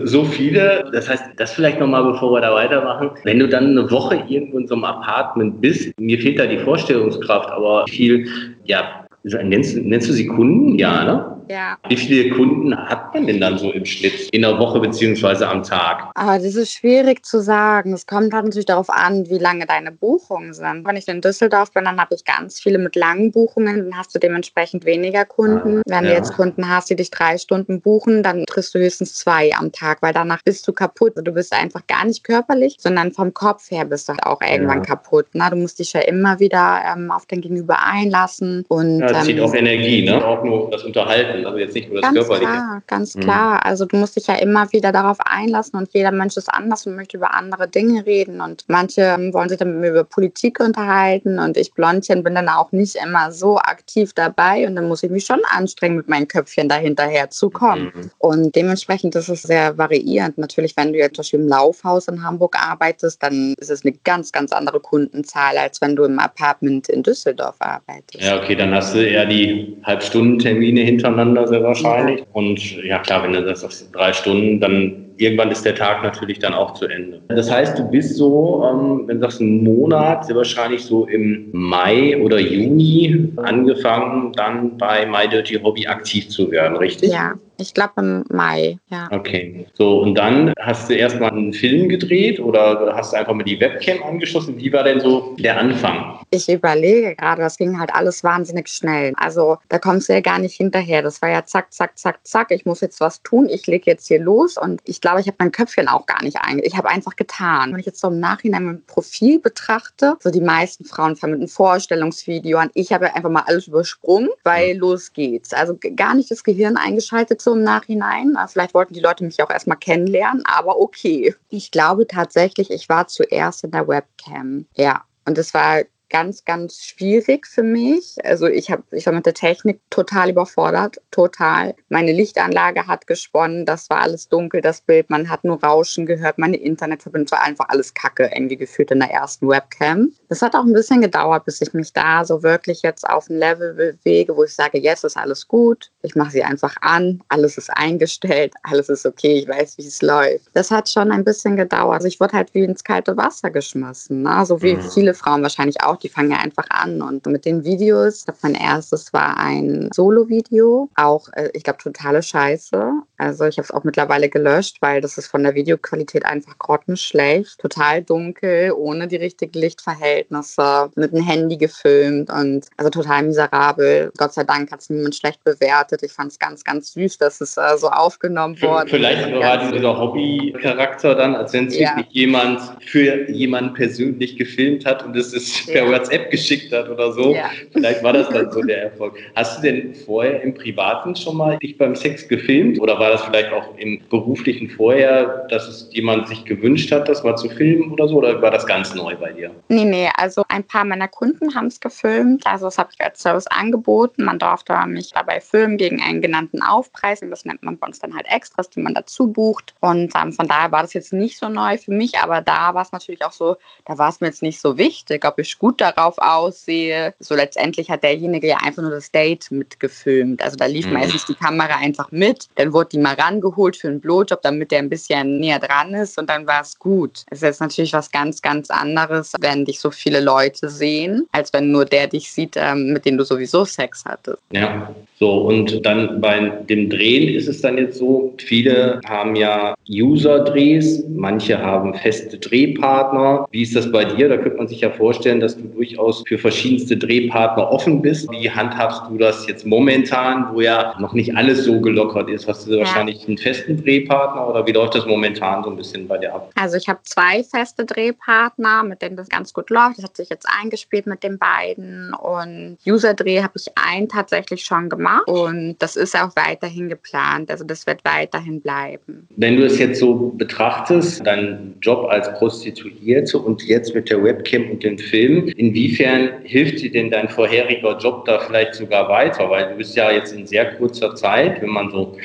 so viele, das heißt, das vielleicht nochmal, bevor wir da weitermachen. Wenn du dann eine Woche irgendwo in so einem Apartment bist, mir fehlt da die Vorstellungskraft, aber viel, ja, nennst, nennst du sie Kunden? Ja, ne? Ja. Wie viele Kunden hat man denn dann so im Schnitt in der Woche beziehungsweise am Tag? Aber das ist schwierig zu sagen. Es kommt halt natürlich darauf an, wie lange deine Buchungen sind. Wenn ich in Düsseldorf bin, dann habe ich ganz viele mit langen Buchungen, dann hast du dementsprechend weniger Kunden. Wenn Ja. du jetzt Kunden hast, die dich drei Stunden buchen, dann triffst du höchstens zwei am Tag, weil danach bist du kaputt. Du bist einfach gar nicht körperlich, sondern vom Kopf her bist du halt auch irgendwann Ja. kaputt. Na, du musst dich ja immer wieder ähm, auf dein Gegenüber einlassen. Und, Ja, das zieht ähm, auch Energie, ne? Auch nur das Unterhalten, also jetzt nicht nur das Ganz Körperliche. klar, ganz Mhm. klar. Also du musst dich ja immer wieder darauf einlassen und jeder Mensch ist anders und möchte über andere Dinge reden und manche ähm, wollen sich dann mit mir über Politik unterhalten und ich Blondchen bin dann auch nicht immer so aktiv dabei und dann muss ich mich schon anstrengen, mit meinem Köpfchen dahinterher zu kommen. Mhm. Und dementsprechend ist es sehr variierend. Natürlich, wenn du jetzt zum Beispiel im Laufhaus in Hamburg arbeitest, dann ist es eine ganz, ganz andere Kundenzahl, als wenn du im Apartment in Düsseldorf arbeitest. Ja, okay, dann hast du eher die Halbstundentermine hintereinander sehr wahrscheinlich. Und ja, klar, wenn du das auf drei Stunden, dann irgendwann ist der Tag natürlich dann auch zu Ende. Das heißt, du bist so, ähm, wenn du sagst, einen Monat, sehr wahrscheinlich so im Mai oder Juni angefangen, dann bei My Dirty Hobby aktiv zu werden, richtig? Ja, ich glaube im Mai, ja. Okay. So, und dann hast du erstmal einen Film gedreht oder hast du einfach mal die Webcam angeschlossen? Wie war denn so der Anfang? Ich überlege gerade, das ging halt alles wahnsinnig schnell. Also da kommst du ja gar nicht hinterher. Das war ja zack, zack, zack, zack. Ich muss jetzt was tun. Ich lege jetzt hier los und ich glaube, ich habe mein Köpfchen auch gar nicht einge... Ich habe einfach getan. Wenn ich jetzt so im Nachhinein mein Profil betrachte, so die meisten Frauen fangen mit einem Vorstellungsvideo an. Ich habe einfach mal alles übersprungen, weil los geht's. Also gar nicht das Gehirn eingeschaltet so im Nachhinein. Na, Vielleicht wollten die Leute mich auch erstmal kennenlernen, aber okay. Ich glaube tatsächlich, ich war zuerst in der Webcam. Ja. Und es war ganz, ganz schwierig für mich. Also ich habe, ich war mit der Technik total überfordert, total. Meine Lichtanlage hat gesponnen, das war alles dunkel, das Bild, man hat nur Rauschen gehört, meine Internetverbindung war einfach alles Kacke, irgendwie gefühlt in der ersten Webcam. Das hat auch ein bisschen gedauert, bis ich mich da so wirklich jetzt auf ein Level bewege, wo ich sage, jetzt ist alles gut, ich mache sie einfach an, alles ist eingestellt, alles ist okay, ich weiß, wie es läuft. Das hat schon ein bisschen gedauert. Also ich wurde halt wie ins kalte Wasser geschmissen, ne? so wie Mhm. viele Frauen wahrscheinlich auch, die fangen ja einfach an. Und mit den Videos, ich glaub, mein erstes war ein Solo-Video, auch, äh, ich glaube, totale Scheiße. Also ich habe es auch mittlerweile gelöscht, weil das ist von der Videoqualität einfach grottenschlecht, total dunkel, ohne die richtigen Lichtverhältnisse, mit dem Handy gefilmt und also total miserabel. Gott sei Dank hat es niemand schlecht bewertet. Ich fand es ganz, ganz süß, dass es äh, so aufgenommen wurde. Vielleicht war dieser Hobby-Charakter dann, als wenn es Ja. wirklich jemand für jemanden persönlich gefilmt hat und es ist per Ja. WhatsApp geschickt hat oder so. Ja. Vielleicht war das dann so *laughs* der Erfolg. Hast du denn vorher im Privaten schon mal dich beim Sex gefilmt oder war das vielleicht auch im beruflichen vorher, dass es jemand sich gewünscht hat, das mal zu filmen oder so? Oder war das ganz neu bei dir? Nee, nee, also ein paar meiner Kunden haben es gefilmt. Also das habe ich als Service angeboten. Man durfte mich dabei filmen gegen einen genannten Aufpreis. Und das nennt man bei uns dann halt Extras, die man dazu bucht. Und ähm, von daher war das jetzt nicht so neu für mich. Aber da war es natürlich auch so, da war es mir jetzt nicht so wichtig, ob ich gut darauf aussehe. So letztendlich hat derjenige ja einfach nur das Date mitgefilmt. Also da lief Mhm. meistens die Kamera einfach mit. Dann wurde die mal rangeholt für einen Blowjob, damit der ein bisschen näher dran ist. Und dann war es gut. Es ist natürlich was ganz, ganz anderes, wenn dich so viele Leute sehen, als wenn nur der dich sieht, ähm, mit dem du sowieso Sex hattest. Ja, so und dann bei dem Drehen ist es dann jetzt so, viele haben ja User-Drehs, manche haben feste Drehpartner. Wie ist das bei dir? Da könnte man sich ja vorstellen, dass du durchaus für verschiedenste Drehpartner offen bist. Wie handhabst du das jetzt momentan, wo ja noch nicht alles so gelockert ist? Hast du Ja. wahrscheinlich einen festen Drehpartner oder wie läuft das momentan so ein bisschen bei dir ab? Also ich habe zwei feste Drehpartner, mit denen das ganz gut läuft. Das hat sich jetzt eingespielt mit den beiden. Und User-Dreh habe ich einen tatsächlich schon gemacht. Und das ist auch weiterhin geplant. Also das wird weiterhin bleiben. Wenn du es jetzt so betrachtest, dein Job als Prostituierte und jetzt mit der Webcam und dem Film, inwiefern hilft dir denn dein vorheriger Job da vielleicht sogar weiter? Weil du bist ja jetzt in sehr kurzer Zeit, wenn man so,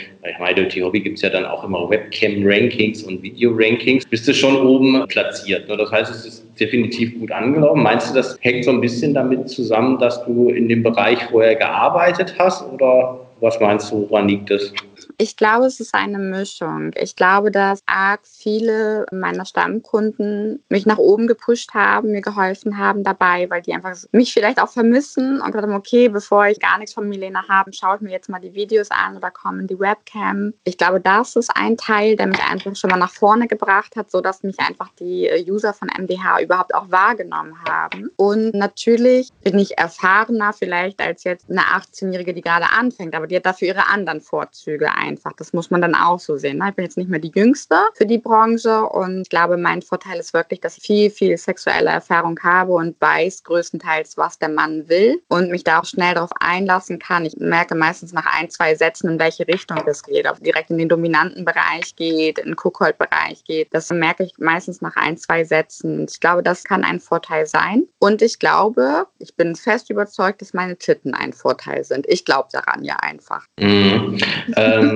durch die Hobby gibt es ja dann auch immer Webcam-Rankings und Video-Rankings, bist du schon oben platziert. ne? Das heißt, es ist definitiv gut angelaufen. Meinst du, das hängt so ein bisschen damit zusammen, dass du in dem Bereich vorher gearbeitet hast oder was meinst du, woran liegt es? Ich glaube, es ist eine Mischung. Ich glaube, dass arg viele meiner Stammkunden mich nach oben gepusht haben, mir geholfen haben dabei, weil die einfach mich vielleicht auch vermissen und gesagt haben, okay, bevor ich gar nichts von Milena habe, schaue ich mir jetzt mal die Videos an oder komme in die Webcam. Ich glaube, das ist ein Teil, der mich einfach schon mal nach vorne gebracht hat, sodass mich einfach die User von MDH überhaupt auch wahrgenommen haben. Und natürlich bin ich erfahrener vielleicht als jetzt eine 18-Jährige, die gerade anfängt, aber die hat dafür ihre anderen Vorzüge einfach. Das muss man dann auch so sehen. Ne? Ich bin jetzt nicht mehr die Jüngste für die Branche und ich glaube, mein Vorteil ist wirklich, dass ich viel, viel sexuelle Erfahrung habe und weiß größtenteils, was der Mann will und mich da auch schnell darauf einlassen kann. Ich merke meistens nach ein, zwei Sätzen, in welche Richtung das geht. Ob direkt in den dominanten Bereich geht, in den Kuckold-Bereich geht. Das merke ich meistens nach ein, zwei Sätzen. Ich glaube, das kann ein Vorteil sein. Und ich glaube, ich bin fest überzeugt, dass meine Titten ein Vorteil sind. Ich glaube daran ja einfach. Mhm. ähm,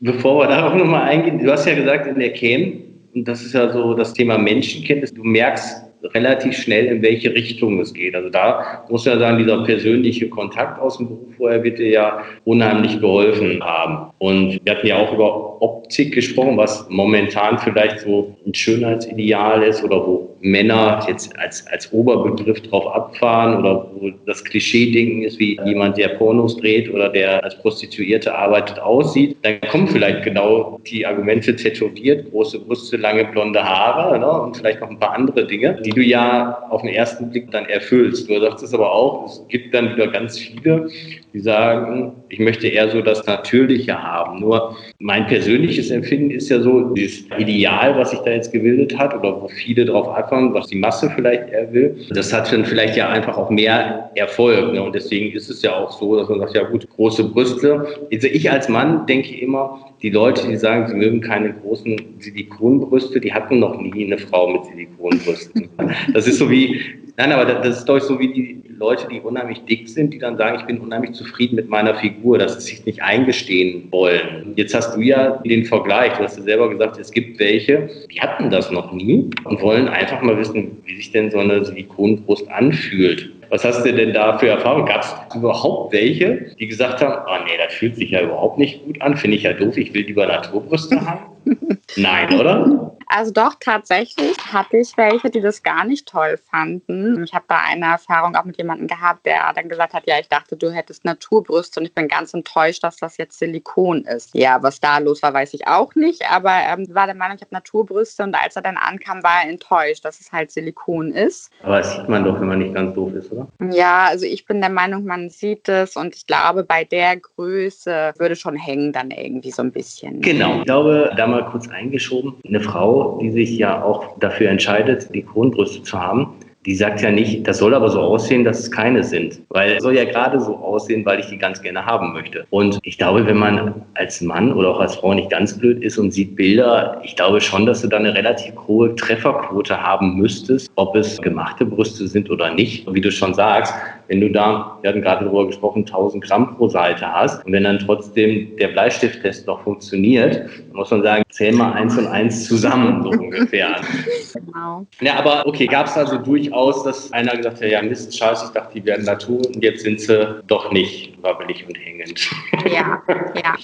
bevor wir darauf nochmal eingehen, du hast ja gesagt, in der Cam, und das ist ja so das Thema Menschenkenntnis, du merkst relativ schnell, in welche Richtung es geht. Also da muss ja sagen, dieser persönliche Kontakt aus dem Beruf vorher wird dir ja unheimlich geholfen haben. Und wir hatten ja auch über Optik gesprochen, was momentan vielleicht so ein Schönheitsideal ist oder wo Männer jetzt als, als Oberbegriff drauf abfahren oder wo das Klischee-Denken ist, wie jemand, der Pornos dreht oder der als Prostituierte arbeitet, aussieht, dann kommen vielleicht genau die Argumente tätowiert, große Brüste, lange blonde Haare ne, und vielleicht noch ein paar andere Dinge, die du ja auf den ersten Blick dann erfüllst. Du sagst es aber auch, es gibt dann wieder ganz viele, die sagen, ich möchte eher so das Natürliche haben. Nur mein persönliches Empfinden ist ja so, dieses Ideal, was sich da jetzt gebildet hat oder wo viele drauf ackern, was die Masse vielleicht eher will, das hat dann vielleicht ja einfach auch mehr Erfolg. Ne? Und deswegen ist es ja auch so, dass man sagt, ja gut, große Brüste. Also ich als Mann denke immer, die Leute, die sagen, sie mögen keine großen Silikonbrüste, die hatten noch nie eine Frau mit Silikonbrüsten. Das ist so wie, nein, aber das ist doch so wie die Leute, die unheimlich dick sind, die dann sagen, ich bin unheimlich zufrieden mit meiner Figur, dass sie sich nicht eingestehen wollen. Jetzt hast du ja den Vergleich, du hast ja selber gesagt, es gibt welche, die hatten das noch nie und wollen einfach mal wissen, wie sich denn so eine Silikonbrust anfühlt. Was hast du denn da für Erfahrungen? Gab es überhaupt welche, die gesagt haben, oh nee, das fühlt sich ja überhaupt nicht gut an, finde ich ja doof, ich will lieber Naturbrüste haben? *laughs* Nein, oder? Also doch, tatsächlich hatte ich welche, die das gar nicht toll fanden. Ich habe da eine Erfahrung auch mit jemandem gehabt, der dann gesagt hat, ja, ich dachte, du hättest Naturbrüste und ich bin ganz enttäuscht, dass das jetzt Silikon ist. Ja, was da los war, weiß ich auch nicht, aber ähm, war der Meinung, ich habe Naturbrüste und als er dann ankam, war er enttäuscht, dass es halt Silikon ist. Aber das sieht man doch, wenn man nicht ganz doof ist, oder? Ja, also ich bin der Meinung, man sieht es und ich glaube, bei der Größe würde schon hängen dann irgendwie so ein bisschen. Genau, ich glaube, da mal kurz eingeschoben, eine Frau die sich ja auch dafür entscheidet, die Kronbrüste zu haben, die sagt ja nicht, das soll aber so aussehen, dass es keine sind. Weil es soll ja gerade so aussehen, weil ich die ganz gerne haben möchte. Und ich glaube, wenn man als Mann oder auch als Frau nicht ganz blöd ist und sieht Bilder, ich glaube schon, dass du da eine relativ hohe Trefferquote haben müsstest, ob es gemachte Brüste sind oder nicht. Und wie du schon sagst, wenn du da, wir hatten gerade darüber gesprochen, 1000 Gramm pro Seite hast und wenn dann trotzdem der Bleistifttest noch funktioniert, dann muss man sagen, zähl mal eins und eins zusammen, so ungefähr. *laughs* Genau. Ja, aber okay, gab es also durchaus, dass einer gesagt hat, ja Mist, scheiße, ich dachte, die werden Natur und jetzt sind sie doch nicht wabbelig und hängend. Ja, ja.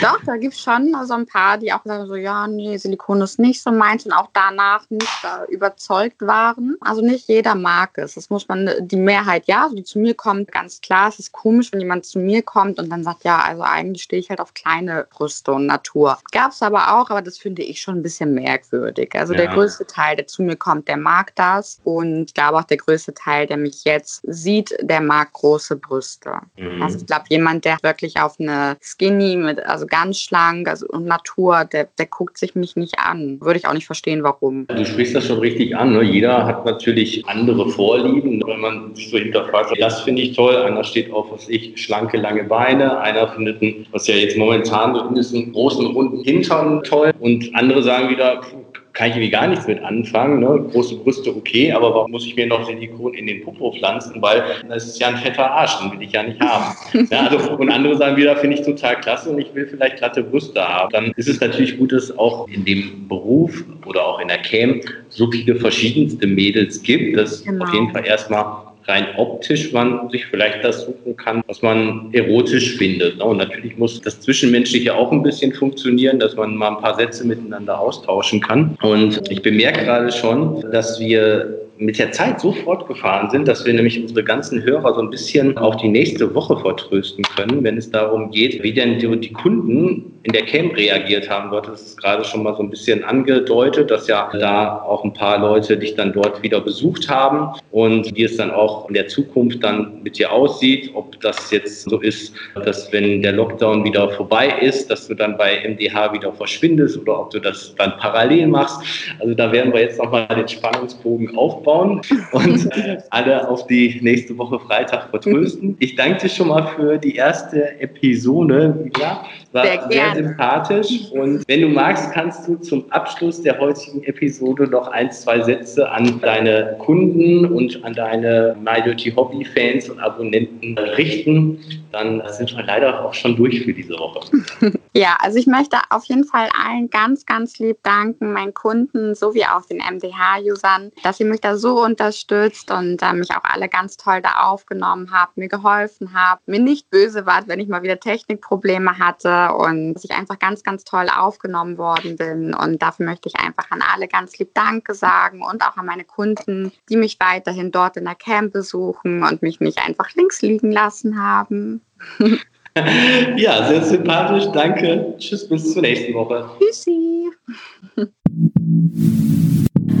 Doch, da gibt es schon so ein paar, die auch sagen so, ja, nee, Silikon ist nicht so meins und auch danach nicht äh, überzeugt waren. Also nicht jeder mag es. Das muss man, die Mehrheit ja, also die zu mir kommt, ganz klar, es ist komisch, wenn jemand zu mir kommt und dann sagt, ja, also eigentlich stehe ich halt auf kleine Brüste und Natur. Gab es aber auch, aber das finde ich schon ein bisschen merkwürdig. Also ja. der größte Teil, der zu mir kommt, der mag das und ich glaube auch der größte Teil, der mich jetzt sieht, der mag große Brüste. Mhm. Also ich glaube, jemand, der wirklich auf eine Skinny mit, also ganz schlank also und Natur, der, der guckt sich mich nicht an. Würde ich auch nicht verstehen, warum. Du sprichst das schon richtig an. Ne? Jeder hat natürlich andere Vorlieben. Wenn man so hinterfragt, das finde ich toll. Einer steht auf, was ich, schlanke, lange Beine. Einer findet, einen, was ja jetzt momentan so ist, einen großen, runden Hintern toll. Und andere sagen wieder, kann ich irgendwie gar nichts mit anfangen. Ne? Große Brüste, okay, aber warum muss ich mir noch Silikon in den Popo pflanzen? Weil das ist ja ein fetter Arsch, den will ich ja nicht haben. *laughs* ja, also, und andere sagen wieder, finde ich total klasse und ich will vielleicht glatte Brüste haben. Dann ist es natürlich gut, dass es auch in dem Beruf oder auch in der Cam so viele verschiedenste Mädels gibt, dass genau. auf jeden Fall erstmal rein optisch man sich vielleicht das suchen kann, was man erotisch findet. Und natürlich muss das Zwischenmenschliche auch ein bisschen funktionieren, dass man mal ein paar Sätze miteinander austauschen kann. Und ich bemerke gerade schon, dass wir mit der Zeit so fortgefahren sind, dass wir nämlich unsere ganzen Hörer so ein bisschen auf die nächste Woche vertrösten können, wenn es darum geht, wie denn die Kunden in der Camp reagiert haben. Du hattest es gerade schon mal so ein bisschen angedeutet, dass ja da auch ein paar Leute dich dann dort wieder besucht haben und wie es dann auch in der Zukunft dann mit dir aussieht, ob das jetzt so ist, dass wenn der Lockdown wieder vorbei ist, dass du dann bei MDH wieder verschwindest oder ob du das dann parallel machst. Also da werden wir jetzt nochmal den Spannungsbogen aufbauen und *laughs* alle auf die nächste Woche Freitag vertrösten. Ich danke dir schon mal für die erste Episode. Ja, war sehr, sehr sympathisch. Und wenn du magst, kannst du zum Abschluss der heutigen Episode noch ein, zwei Sätze an deine Kunden und an deine My Dirty Hobby Fans und Abonnenten richten. Dann sind wir leider auch schon durch für diese Woche. *laughs* Ja, also ich möchte auf jeden Fall allen ganz, ganz lieb danken, meinen Kunden sowie auch den MDH-Usern, dass ihr mich da so unterstützt und äh, mich auch alle ganz toll da aufgenommen habt, mir geholfen habt, mir nicht böse wart, wenn ich mal wieder Technikprobleme hatte und dass ich einfach ganz, ganz toll aufgenommen worden bin. Und dafür möchte ich einfach an alle ganz lieb Danke sagen und auch an meine Kunden, die mich weiterhin dort in der Camp besuchen und mich nicht einfach links liegen lassen haben. *laughs* ja, sehr sympathisch. Danke. Tschüss, bis zur nächsten Woche. Tschüssi.